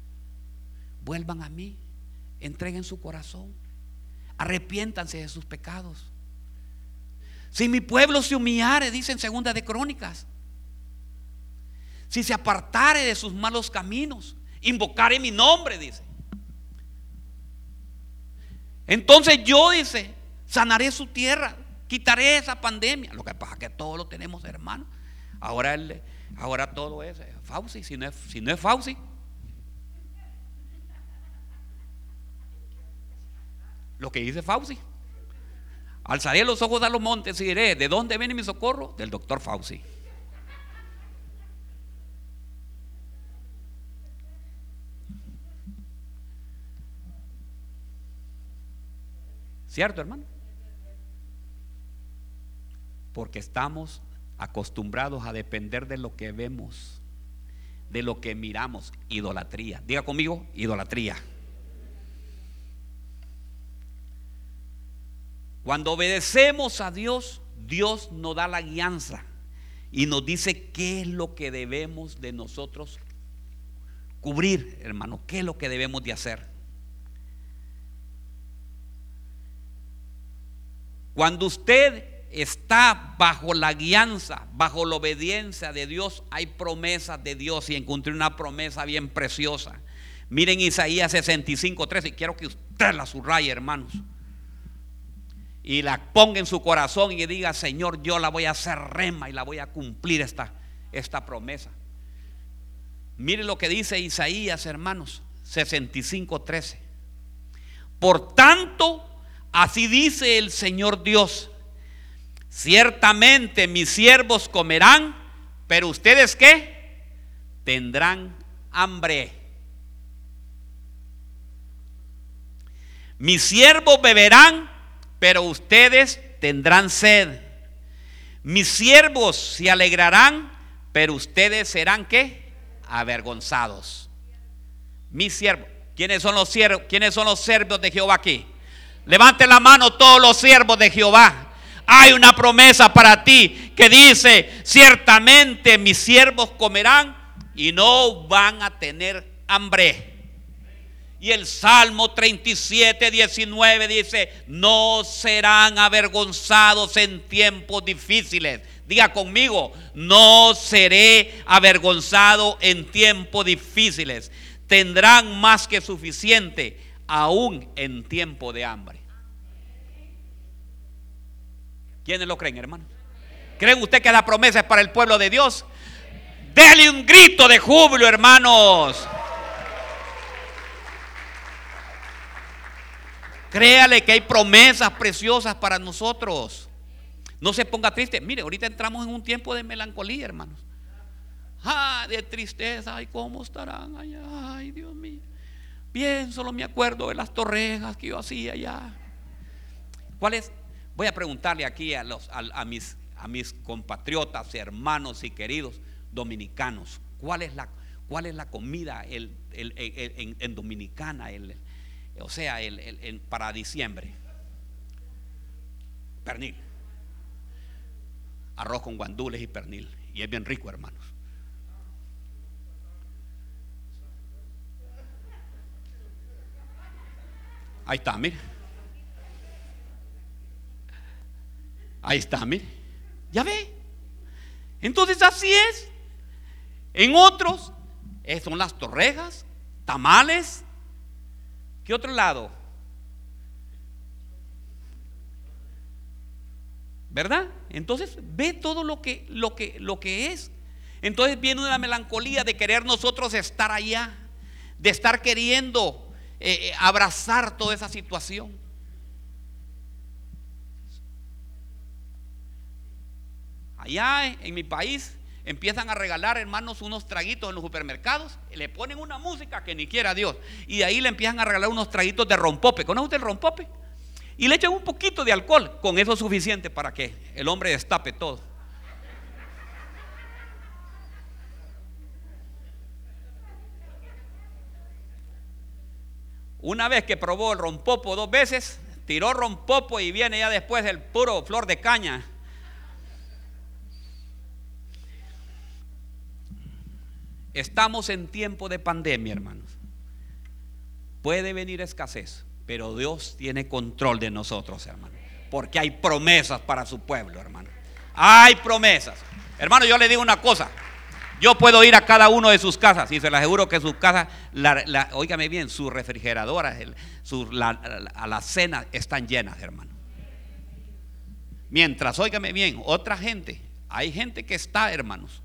Vuelvan a mí, entreguen su corazón, arrepiéntanse de sus pecados. Si mi pueblo se humillare, dice en segunda de Crónicas. Si se apartare de sus malos caminos, invocare mi nombre, dice. Entonces yo, dice, sanaré su tierra, quitaré esa pandemia. Lo que pasa es que todo lo tenemos, hermano. Ahora, ahora todo es eh, Fauci, si no es, si no es Fauci. Lo que dice Fauci. Alzaré los ojos a los montes y diré, ¿de dónde viene mi socorro? Del doctor Fauci. ¿Cierto, hermano? Porque estamos acostumbrados a depender de lo que vemos, de lo que miramos. Idolatría. Diga conmigo, idolatría. Cuando obedecemos a Dios, Dios nos da la guianza y nos dice qué es lo que debemos de nosotros cubrir, hermano, qué es lo que debemos de hacer. Cuando usted está bajo la guianza, bajo la obediencia de Dios, hay promesas de Dios y encontré una promesa bien preciosa. Miren Isaías 65, 13, y quiero que usted la subraye, hermanos. Y la ponga en su corazón y diga, Señor, yo la voy a hacer rema y la voy a cumplir esta, esta promesa. Miren lo que dice Isaías, hermanos, 65, 13. Por tanto, así dice el Señor Dios Ciertamente mis siervos comerán, pero ustedes qué? Tendrán hambre. Mis siervos beberán, pero ustedes tendrán sed. Mis siervos se alegrarán, pero ustedes serán qué? Avergonzados. Mis siervos. ¿Quiénes son los siervos? ¿Quiénes son los siervos de Jehová aquí? Levanten la mano todos los siervos de Jehová. Hay una promesa para ti que dice, ciertamente mis siervos comerán y no van a tener hambre. Y el Salmo 37, 19 dice, no serán avergonzados en tiempos difíciles. Diga conmigo, no seré avergonzado en tiempos difíciles. Tendrán más que suficiente aún en tiempo de hambre. ¿Quiénes lo creen, hermano? ¿Creen usted que la promesa es para el pueblo de Dios? Dele un grito de júbilo, hermanos. Créale que hay promesas preciosas para nosotros. No se ponga triste. Mire, ahorita entramos en un tiempo de melancolía, hermanos. Ah, de tristeza. Ay, ¿cómo estarán allá? Ay, Dios mío. Bien, solo me acuerdo de las torrejas que yo hacía allá. ¿Cuál es? Voy a preguntarle aquí a, los, a, mis, a mis compatriotas, hermanos y queridos dominicanos, ¿cuál es la, cuál es la comida en, Dominicana, o sea, el, para diciembre? Pernil. Arroz con guandules y pernil. Y es bien rico, hermanos. Ahí está, mire. Ahí está, mire. Ya ve. Entonces así es. En otros eh, son las torrejas, tamales. ¿Qué otro lado? ¿Verdad? Entonces ve todo lo que, lo que, lo que es. Entonces viene una melancolía de querer nosotros estar allá, de estar queriendo eh, eh, abrazar toda esa situación. Allá en mi país empiezan a regalar, hermanos, unos traguitos en los supermercados, le ponen una música que ni quiera Dios, y ahí le empiezan a regalar unos traguitos de rompope. ¿Conoce usted el rompope? Y le echan un poquito de alcohol, con eso es suficiente para que el hombre destape todo. Una vez que probó el rompopo dos veces, tiró rompopo y viene ya después el puro flor de caña Estamos en tiempo de pandemia, hermanos. Puede venir escasez, pero Dios tiene control de nosotros, hermanos. Porque hay promesas para su pueblo, hermano. Hay promesas. Hermano, yo le digo una cosa. Yo puedo ir a cada uno de sus casas y se les aseguro que sus casas, la, óigame bien, sus refrigeradoras, a la cena están llenas, hermano. Mientras, óigame bien, otra gente, hay gente que está, hermanos,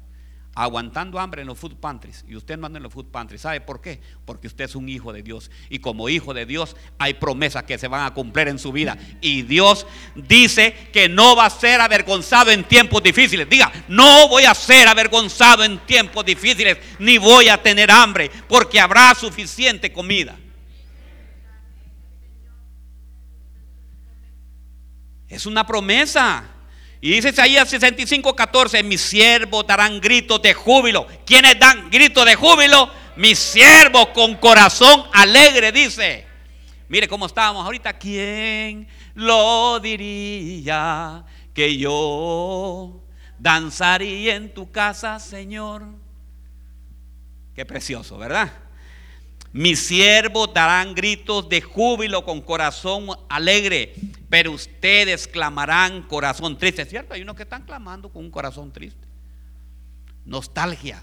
aguantando hambre en los food pantries y usted no anda en los food pantries. ¿Sabe por qué? Porque usted es un hijo de Dios y como hijo de Dios hay promesas que se van a cumplir en su vida y Dios dice que no va a ser avergonzado en tiempos difíciles. Diga, no voy a ser avergonzado en tiempos difíciles ni voy a tener hambre porque habrá suficiente comida. Es una promesa. Y dice Isaías 65, 14, mis siervos darán gritos de júbilo. ¿Quiénes dan gritos de júbilo? Mis siervos con corazón alegre, dice. Mire cómo estábamos ahorita. ¿Quién lo diría que yo danzaré en tu casa, Señor. Qué precioso, ¿verdad? Mis siervos darán gritos de júbilo con corazón alegre, pero ustedes clamarán corazón triste. ¿Es cierto? Hay unos que están clamando con un corazón triste. Nostalgia.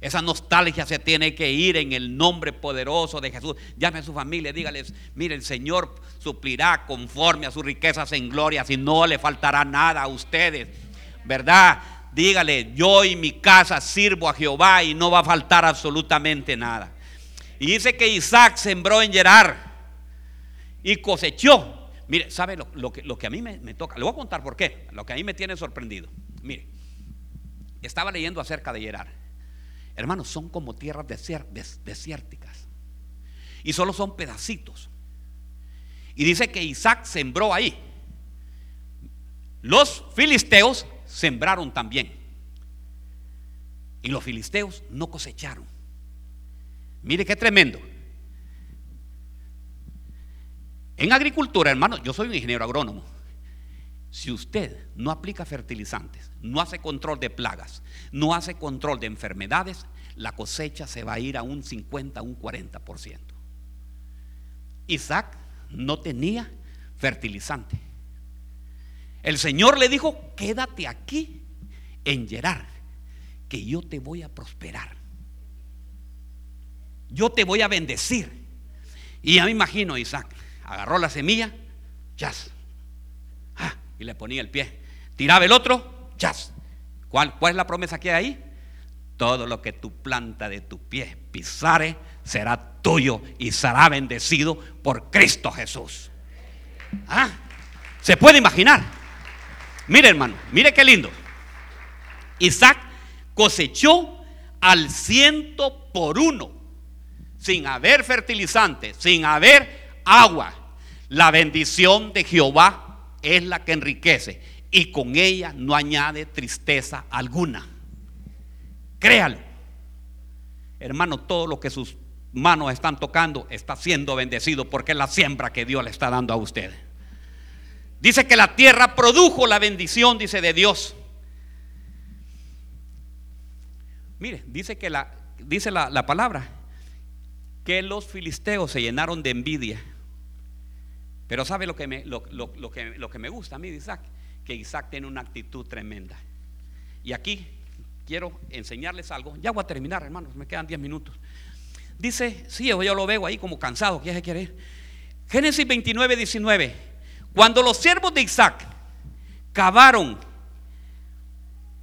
Esa nostalgia se tiene que ir en el nombre poderoso de Jesús. Llame a su familia, dígales, mire, el Señor suplirá conforme a sus riquezas en gloria, si no le faltará nada a ustedes. ¿Verdad? Dígale, yo y mi casa sirvo a Jehová y no va a faltar absolutamente nada. Y dice que Isaac sembró en Gerar y cosechó. Mire, ¿sabe lo, que, lo que, a mí me, toca? Le voy a contar por qué. Lo que a mí me tiene sorprendido. Mire, estaba leyendo acerca de Gerar. Hermanos, son como tierras desérticas. Y solo son pedacitos. Y dice que Isaac sembró ahí. Los filisteos sembraron también. Y los filisteos no cosecharon. Mire qué tremendo. En agricultura, hermano, yo soy un ingeniero agrónomo. Si usted no aplica fertilizantes, no hace control de plagas, no hace control de enfermedades, la cosecha se va a ir a un 50, un 40%. Isaac no tenía fertilizante. El Señor le dijo, quédate aquí en Gerar, que yo te voy a prosperar. Yo te voy a bendecir. Y ya me imagino Isaac, agarró la semilla, chas, ah, y le ponía el pie. Tiraba el otro, chas. ¿Cuál, ¿Cuál es la promesa que hay ahí? Todo lo que tu planta de tu pie pisare será tuyo y será bendecido por Cristo Jesús. ¿Ah? ¿Se puede imaginar? Mire hermano, mire qué lindo. Isaac cosechó al ciento por uno, sin haber fertilizante, sin haber agua. La bendición de Jehová es la que enriquece y con ella no añade tristeza alguna. Créalo. Hermano, todo lo que sus manos están tocando está siendo bendecido porque es la siembra que Dios le está dando a usted. Dice que la tierra produjo la bendición, dice de Dios. Mire, dice que la, dice la, palabra que los filisteos se llenaron de envidia. Pero ¿sabe lo que, me, lo, que, lo que me gusta a mí de Isaac? Que Isaac tiene una actitud tremenda. Y aquí quiero enseñarles algo. Ya voy a terminar, hermanos, me quedan 10 minutos. Dice, sí, yo lo veo ahí como cansado, ¿qué se quiere Génesis 29, 19. Cuando los siervos de Isaac cavaron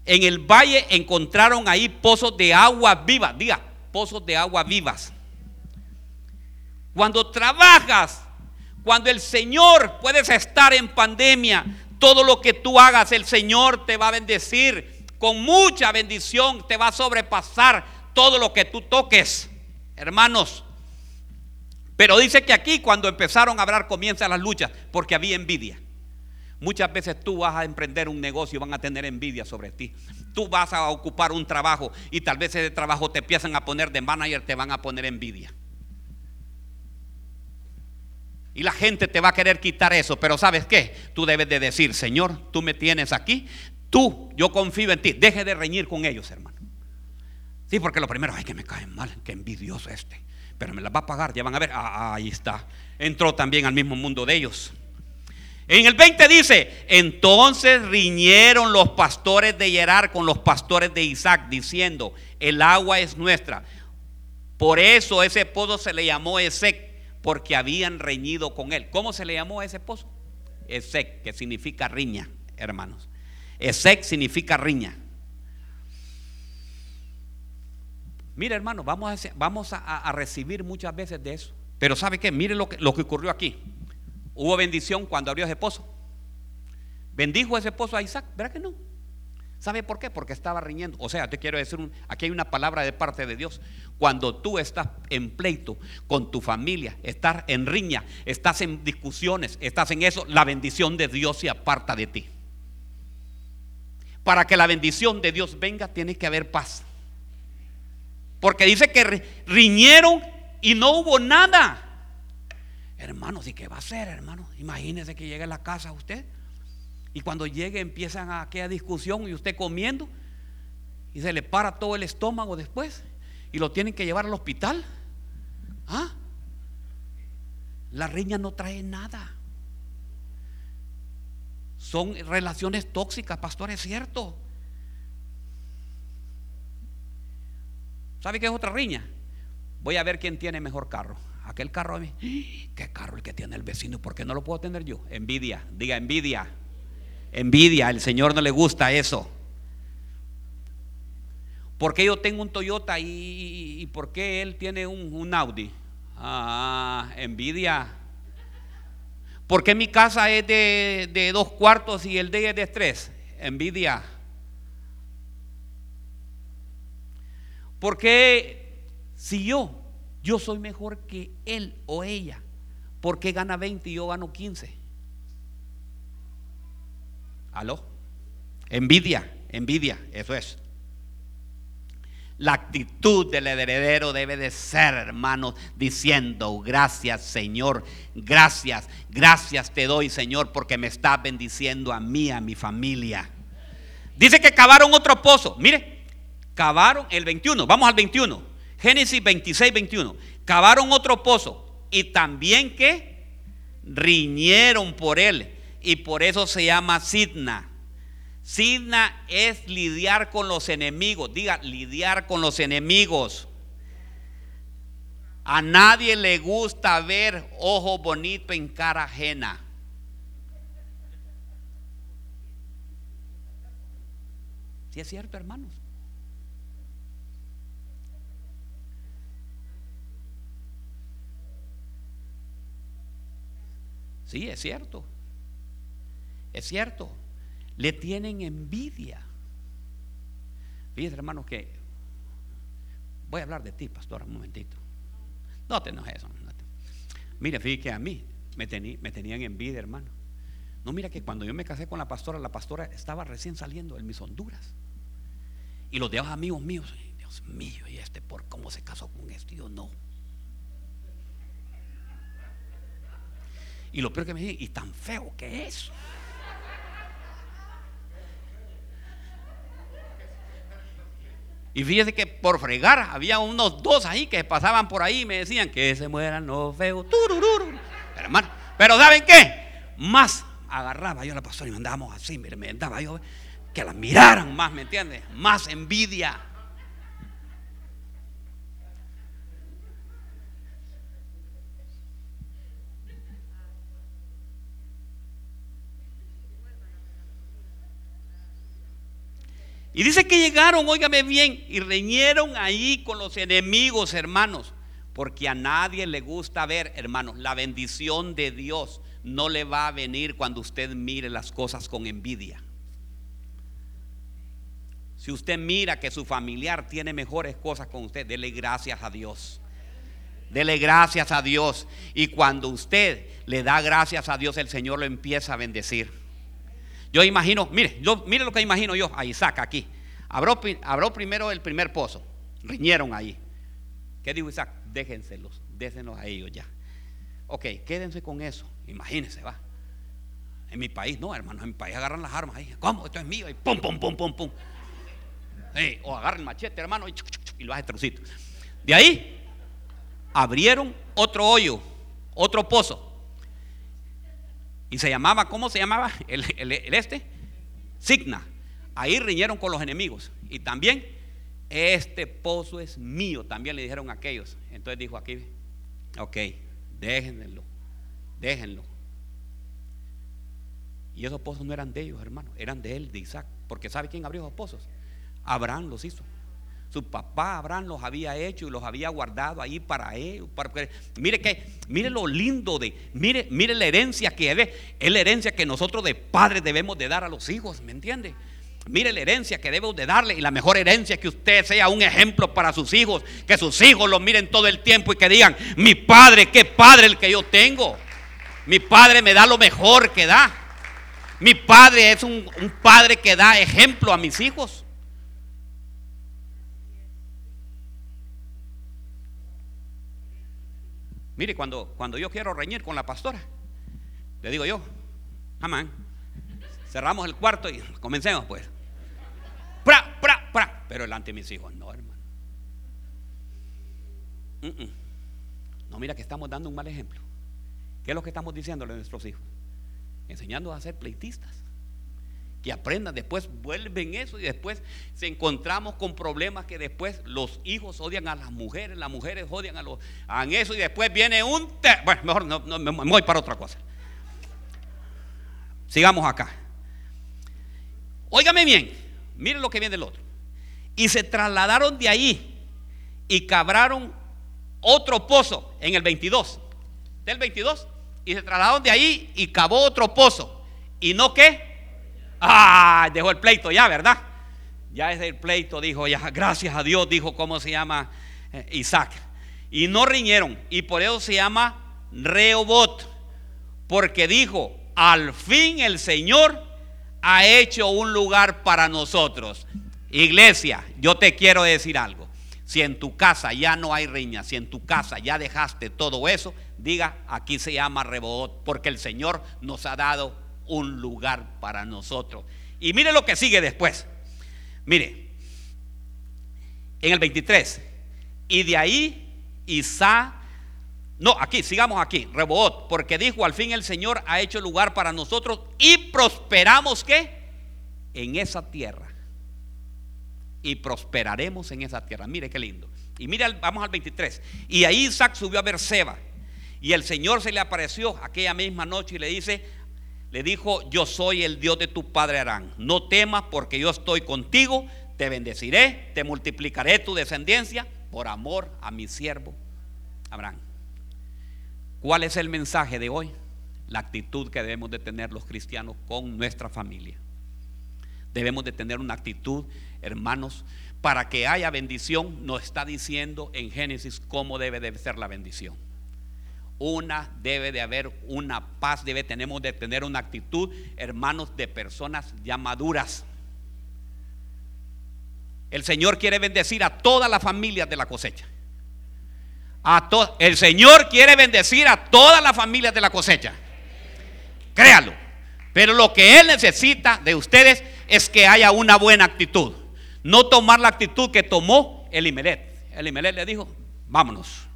en el valle, encontraron ahí pozos de agua viva, diga, pozos de agua vivas. Cuando trabajas, cuando el Señor, puedes estar en pandemia, todo lo que tú hagas, el Señor te va a bendecir con mucha bendición te va a sobrepasar todo lo que tú toques, hermanos. Pero dice que aquí cuando empezaron a hablar comienzan las luchas porque había envidia. Muchas veces tú vas a emprender un negocio y van a tener envidia sobre ti. Tú vas a ocupar un trabajo y tal vez ese trabajo te empiezan a poner de manager, te van a poner envidia. Y la gente te va a querer quitar eso, pero ¿sabes qué? Tú debes de decir, Señor, tú me tienes aquí, Tú, yo confío en ti. Deje de reñir con ellos, hermano. Sí, porque lo primero, ay, que me caen mal, que envidioso este. Pero me las va a pagar, ya van a ver. Ah, ahí está. Entró también al mismo mundo de ellos. En el 20 dice, entonces riñeron los pastores de Gerar con los pastores de Isaac, diciendo, el agua es nuestra. Por eso ese pozo se le llamó Esec, porque habían reñido con él. ¿Cómo se le llamó a ese pozo? Esec, que significa riña, hermanos. Esec significa riña. Mire, hermano, vamos, a, recibir muchas veces de eso. Pero ¿sabe qué? Mire lo que, lo que ocurrió aquí. Hubo bendición cuando abrió ese pozo. ¿Bendijo ese pozo a Isaac? ¿Verdad que no? ¿Sabe por qué? Porque estaba riñendo. O sea, te quiero decir, aquí hay una palabra de parte de Dios. Cuando tú estás en pleito con tu familia, estás en riña, estás en discusiones, estás en eso, la bendición de Dios se aparta de ti para que la bendición de Dios venga, tiene que haber paz. Porque dice que riñeron y no hubo nada. Hermanos, ¿y qué va a hacer, hermano? Imagínese que llegue a la casa usted Y cuando llegue empiezan aquella discusión y usted comiendo y se le para todo el estómago después y lo tienen que llevar al hospital. ¿Ah? La riña no trae nada. Son relaciones tóxicas, pastor, es cierto. ¿Sabe qué es otra riña? Voy a ver quién tiene mejor carro. Aquel carro a mí. ¿Qué carro el que tiene el vecino? ¿Por qué no lo puedo tener yo? Envidia. Diga envidia. Envidia. El Señor no le gusta eso. ¿Por qué yo tengo un Toyota y, por qué él tiene un, Audi? Ah, envidia. ¿Por qué mi casa es de, de dos cuartos y el de es de tres? Envidia. Porque si yo, yo soy mejor que él o ella, ¿por qué gana 20 y yo gano 15? ¿Aló? Envidia, envidia, eso es. La actitud del heredero debe de ser, hermanos, diciendo, gracias Señor, gracias, gracias te doy Señor porque me estás bendiciendo a mí, a mi familia. Dice que cavaron otro pozo. Mire, cavaron el 21, vamos al 21. Génesis 26, 21. Cavaron otro pozo y también que riñeron por él y por eso se llama Sidna. Sidna es lidiar con los enemigos. Diga, lidiar con los enemigos. A nadie le gusta ver ojo bonito en cara ajena. Si es cierto, hermanos. Sí, es cierto. Es cierto le tienen envidia. Fíjense, hermanos, que voy a hablar de ti, pastor, un momentito. No te enojes eso. Mire, fíjate que a mí me, tenían envidia, hermano. No, mira que cuando yo me casé con la pastora, la pastora estaba recién saliendo de mis Honduras. Y los demás amigos míos, Dios mío, y este por cómo se casó con este, yo no. Y lo peor que me dije, y tan feo que es. Y fíjese que por fregar había unos dos ahí que pasaban por ahí y me decían que se mueran los feos. Hermano, pero ¿saben qué? Más agarraba yo a la pastora y mandábamos así, me, me daba yo que la miraran más, ¿me entiendes? Más envidia. Y dice que llegaron, óigame bien, y reñieron ahí con los enemigos, hermanos. Porque a nadie le gusta ver, hermanos, la bendición de Dios no le va a venir cuando usted mire las cosas con envidia. Si usted mira que su familiar tiene mejores cosas con usted, dele gracias a Dios. Dele gracias a Dios. Y cuando usted le da gracias a Dios, el Señor lo empieza a bendecir. Yo imagino, mire, yo, mire lo que imagino yo a Isaac aquí. Abrió, primero el primer pozo, riñeron ahí. ¿Qué dijo Isaac? Déjenselos, déjenlos a ellos ya. Ok, quédense con eso. Imagínense, va. En mi país, no, hermano, en mi país agarran las armas ahí. ¿Cómo? Esto es mío. Y pum, pum, pum, pum, pum. o agarran el machete, hermano, y, y lo hace trocito. De ahí abrieron otro hoyo, otro pozo. Y se llamaba, ¿cómo se llamaba? El, este, Signa. Ahí riñeron con los enemigos. Y también, este pozo es mío, también le dijeron aquellos. Entonces dijo aquí, ok, déjenlo, déjenlo. Y esos pozos no eran de ellos, hermano, eran de él, de Isaac. Porque ¿sabe quién abrió esos pozos? Abraham los hizo. Su papá Abraham los había hecho y los había guardado ahí para él. mire que, mire lo lindo de, mire, mire la herencia que es, es la herencia que nosotros de padres debemos de dar a los hijos, ¿me entiende? Mire la herencia que debemos de darle y la mejor herencia es que usted sea un ejemplo para sus hijos, que sus hijos lo miren todo el tiempo y que digan, mi padre, qué padre el que yo tengo. Mi padre me da lo mejor que da. Mi padre es un padre que da ejemplo a mis hijos. Mire, cuando, cuando yo quiero reñir con la pastora, le digo yo, amán, Cerramos el cuarto y comencemos pues. Pra, pra, pra. Pero delante de mis hijos, no, hermano. No, mira que estamos dando un mal ejemplo. ¿Qué es lo que estamos diciéndole a nuestros hijos? Enseñando a ser pleitistas. Que aprendan, después vuelven eso y después se encontramos con problemas que después los hijos odian a las mujeres, las mujeres odian a los a eso y después viene un bueno, mejor no, me voy para otra cosa. Sigamos acá. Óigame bien, miren lo que viene del otro. Y se trasladaron de ahí y cabraron otro pozo en el 22. Del 22. Y se trasladaron de ahí y cavó otro pozo. ¿Y no qué? Ah, dejó el pleito ya, ¿verdad? Ya es el pleito, dijo ya, gracias a Dios, dijo cómo se llama eh, Isaac. Y no riñeron. Y por eso se llama Reobot. Porque dijo, al fin el Señor ha hecho un lugar para nosotros. Iglesia, yo te quiero decir algo. Si en tu casa ya no hay riña, si en tu casa ya dejaste todo eso, diga, aquí se llama Rebot, porque el Señor nos ha dado un lugar para nosotros. Y mire lo que sigue después. Mire, en el 23, y de ahí Isaac, no, aquí, sigamos aquí, Rebot, porque dijo, al fin el Señor ha hecho lugar para nosotros y prosperamos ¿qué? En esa tierra y prosperaremos en esa tierra. Mire qué lindo. Y mire, vamos al 23. Y ahí Isaac subió a Berseba. Y el Señor se le apareció aquella misma noche y le dice, le dijo, yo soy el Dios de tu padre Arán. No temas porque yo estoy contigo, te bendeciré, te multiplicaré tu descendencia por amor a mi siervo Abraham. ¿Cuál es el mensaje de hoy? La actitud que debemos de tener los cristianos con nuestra familia. Debemos de tener una actitud hermanos, para que haya bendición, nos está diciendo en Génesis cómo debe de ser la bendición. Una debe de haber una paz, debe tenemos de tener una actitud, hermanos, de personas ya maduras. El Señor quiere bendecir a todas las familias de la cosecha. A el Señor quiere bendecir a todas las familias de la cosecha. Créalo. Pero lo que Él necesita de ustedes es que haya una buena actitud. No tomar la actitud que tomó Elimelech. Elimelech le dijo, vámonos,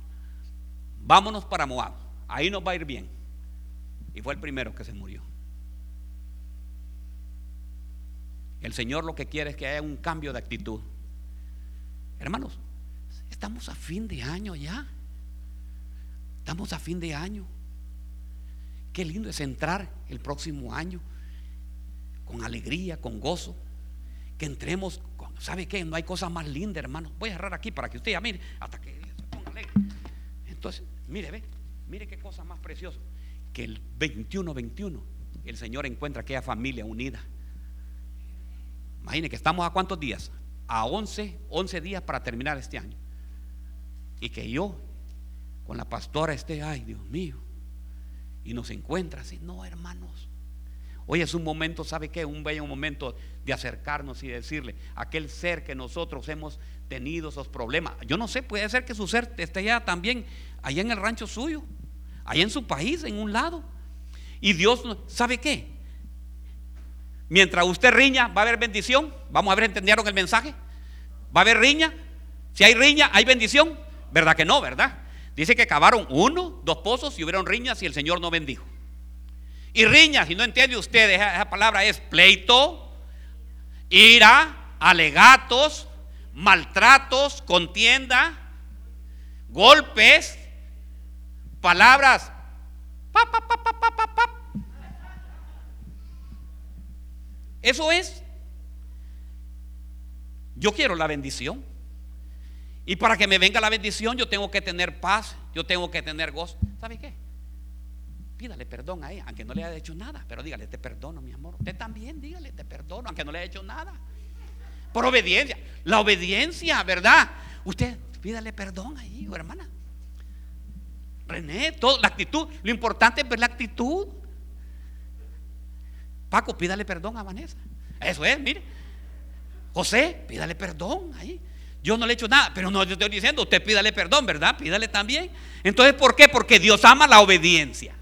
vámonos para Moab, ahí nos va a ir bien. Y fue el primero que se murió. El Señor lo que quiere es que haya un cambio de actitud. Hermanos, estamos a fin de año ya. Estamos a fin de año. Qué lindo es entrar el próximo año con alegría, con gozo. Que entremos ¿Sabe qué? No hay cosa más linda, hermano. Voy a cerrar aquí para que usted ya mire hasta que se ponga alegre. Entonces, mire, ve, mire qué cosa más preciosa. Que el 21-21 el Señor encuentra aquella familia unida. Imagine que estamos a cuántos días? A 11, 11 días para terminar este año. Y que yo con la pastora esté, ay Dios mío, y nos encuentra así, no hermanos. Hoy es un momento, ¿sabe qué? Un bello momento de acercarnos y decirle, aquel ser que nosotros hemos tenido esos problemas. Yo no sé, puede ser que su ser esté ya también allá en el rancho suyo, allá en su país, en un lado. Y Dios, ¿sabe qué? Mientras usted riña, va a haber bendición. Vamos a ver, ¿entendieron el mensaje? ¿Va a haber riña? Si hay riña, hay bendición. ¿Verdad que no, verdad? Dice que cavaron uno, dos pozos y hubieron riñas y el Señor no bendijo. Y riña, si no entiende usted, esa palabra es pleito, ira, alegatos, maltratos, contienda, golpes, palabras. Eso es. Yo quiero la bendición. Y para que me venga la bendición, yo tengo que tener paz, yo tengo que tener gozo. ¿Sabe qué? pídale perdón a ella, aunque no le haya hecho nada, pero dígale, te perdono, mi amor. Usted también, dígale, te perdono, aunque no le haya hecho nada. Por obediencia. La obediencia, ¿verdad? Usted pídale perdón ahí, hermana. René, todo, la actitud. Lo importante es ver la actitud. Paco, pídale perdón a Vanessa. Eso es, mire. José, pídale perdón ahí. Yo no le he hecho nada, pero no yo estoy diciendo, usted pídale perdón, ¿verdad? Pídale también. Entonces, ¿por qué? Porque Dios ama la obediencia.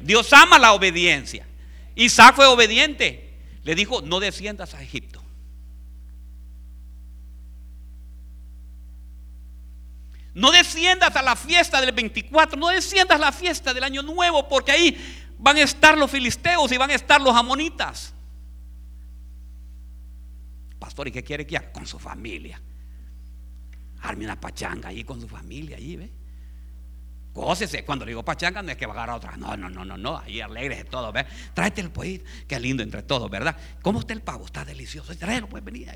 Dios ama la obediencia. Isaac fue obediente. Le dijo, no desciendas a Egipto. No desciendas a la fiesta del 24, no desciendas a la fiesta del año nuevo, porque ahí van a estar los filisteos y van a estar los amonitas. Pastor, ¿y qué quiere que haga? Con su familia. Arme una pachanga ahí con su familia, ahí, ¿ve? Gócese. Cuando digo pachanga, no es que va a otra. No, no, no, no, no. Ahí alegres de todo, ¿ve? Tráete el pollo. Qué lindo entre todos, ¿verdad? ¿Cómo está el pavo? Está delicioso. Tráelo, pues venir.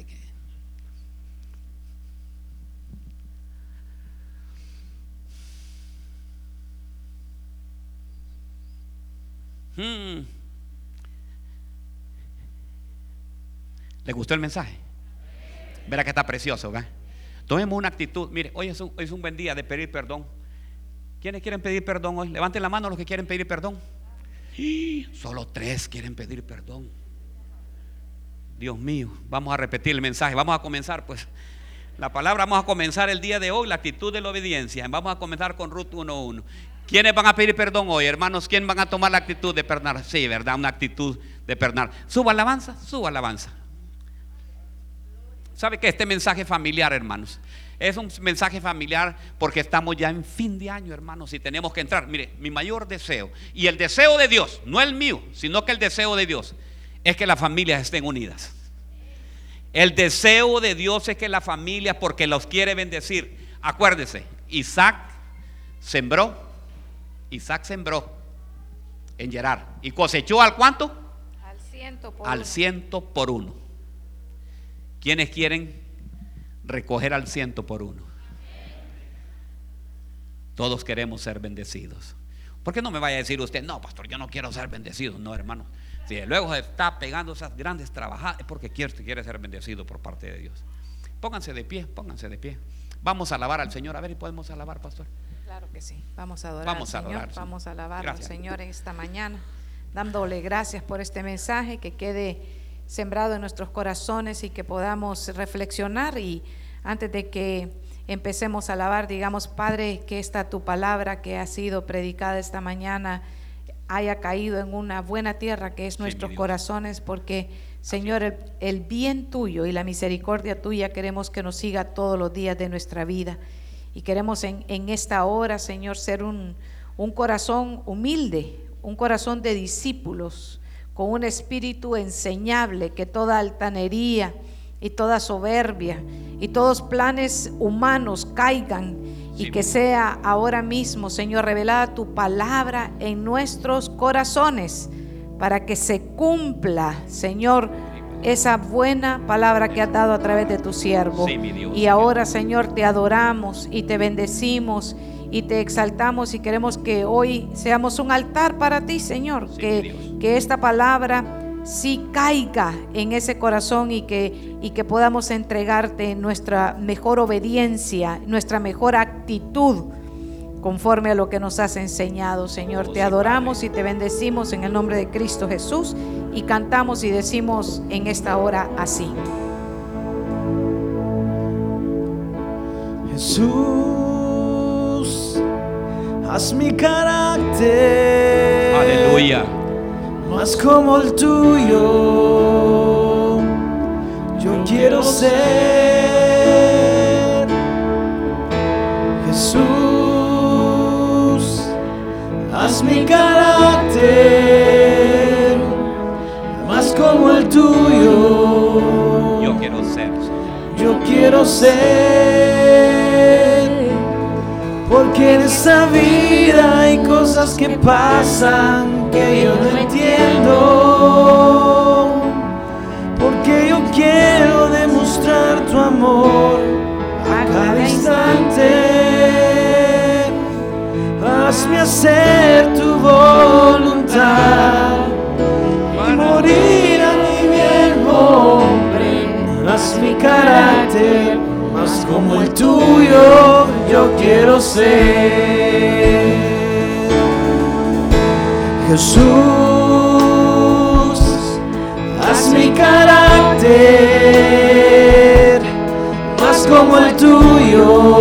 Hmm. ¿Le gustó el mensaje? Verá que está precioso, ¿verdad? Tomemos una actitud. Mire, hoy es, un, es un buen día de pedir perdón. ¿Quiénes quieren pedir perdón hoy? Levanten la mano los que quieren pedir perdón. Solo tres quieren pedir perdón. Dios mío, vamos a repetir el mensaje. Vamos a comenzar, pues. La palabra, vamos a comenzar el día de hoy, la actitud de la obediencia. Vamos a comenzar con Ruth 1.1. ¿Quiénes van a pedir perdón hoy, hermanos? ¿Quién van a tomar la actitud de perdonar? Sí, ¿verdad? Una actitud de perdonar. Suba alabanza, suba alabanza. ¿Sabe que este mensaje familiar, hermanos? Es un mensaje familiar porque estamos ya en fin de año, hermanos, y tenemos que entrar. Mire, mi mayor deseo, y el deseo de Dios, no el mío, sino que el deseo de Dios, es que las familias estén unidas. El deseo de Dios es que las familias, porque los quiere bendecir. Acuérdese, Isaac sembró, Isaac sembró en Gerar y cosechó al cuánto? Al ciento por Al uno. ciento por uno. ¿Quiénes quieren recoger al ciento por uno? Todos queremos ser bendecidos. ¿Por qué no me vaya a decir usted, no, pastor, yo no quiero ser bendecido? No, hermano. Si luego se está pegando esas grandes trabajadas, es porque quiere, quiere ser bendecido por parte de Dios. Pónganse de pie, pónganse de pie. Vamos a alabar al Señor. A ver, ¿y podemos alabar, pastor? Claro que sí. Vamos a adorar Vamos a al Señor. adorar, sí. Vamos a alabar al Señor esta mañana, dándole gracias por este mensaje que quede sembrado en nuestros corazones y que podamos reflexionar y antes de que empecemos a alabar, digamos, Padre, que esta tu palabra que ha sido predicada esta mañana haya caído en una buena tierra que es Sí, nuestros corazones, porque Señor, el, el bien tuyo y la misericordia tuya queremos que nos siga todos los días de nuestra vida. Y queremos en, en esta hora, Señor, ser un, un corazón humilde, un corazón de discípulos, con un espíritu enseñable, que toda altanería y toda soberbia y todos planes humanos caigan y Sí, que sea ahora mismo, Señor, revelada tu palabra en nuestros corazones para que se cumpla, Señor, esa buena palabra que has dado a través de tu siervo. Sí, mi Dios. Y ahora, Señor, te adoramos y te bendecimos y te exaltamos y queremos que hoy seamos un altar para ti, Señor. Sí, que, que esta palabra sí caiga en ese corazón y que, y que podamos entregarte nuestra mejor obediencia, nuestra mejor actitud conforme a lo que nos has enseñado, Señor. Te adoramos y te bendecimos en el nombre de Cristo Jesús y cantamos y decimos en esta hora así. Jesús, haz mi carácter Aleluya. más como el tuyo. Yo quiero ser Jesús, haz mi carácter más como el tuyo. Yo quiero ser. Yo quiero ser, porque en esta vida hay cosas que pasan que yo no entiendo. Porque yo quiero demostrar tu amor a cada instante. Hazme hacer tu voluntad y morir a mi viejo hombre. Haz mi carácter más como el tuyo, yo quiero ser. Jesús, haz mi carácter más como el tuyo, yo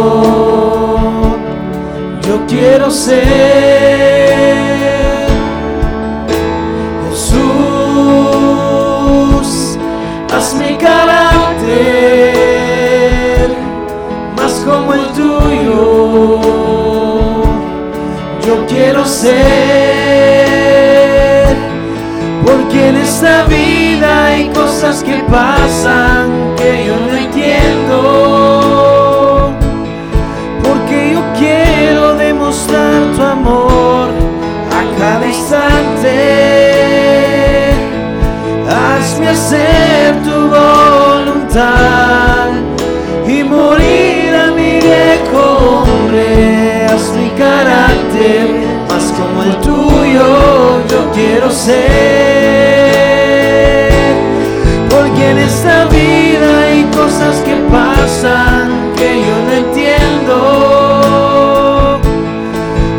quiero ser Jesús, haz mi carácter más como el tuyo. Yo quiero ser porque en esta vida hay cosas que pasan. Hacer tu voluntad y morir a mi viejo hombre. Haz mi carácter más como el tuyo, yo quiero ser. Porque en esta vida hay cosas que pasan que yo no entiendo.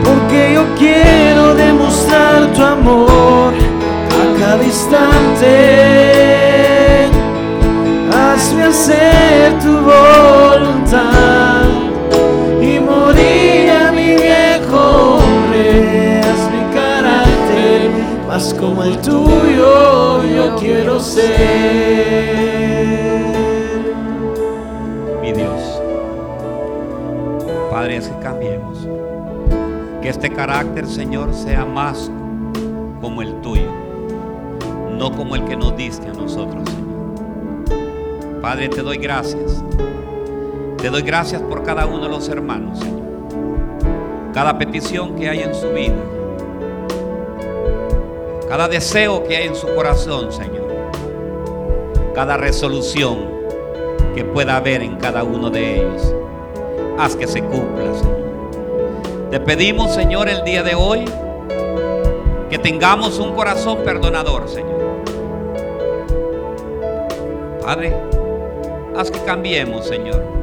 Porque yo quiero demostrar tu amor a cada instante. Hacer tu voluntad y morir a mi viejo hombre. Mi carácter más como el tuyo, yo quiero ser. mi Dios. Padre, es que cambiemos. Que este carácter, Señor, sea más como el tuyo, no como el que nos diste a nosotros. Padre, te doy gracias. Te doy gracias por cada uno de los hermanos, Señor. Cada petición que hay en su vida. Cada deseo que hay en su corazón, Señor. Cada resolución que pueda haber en cada uno de ellos. Haz que se cumpla, Señor. Te pedimos, Señor, el día de hoy que tengamos un corazón perdonador, Señor. Padre, haz que cambiemos, Señor.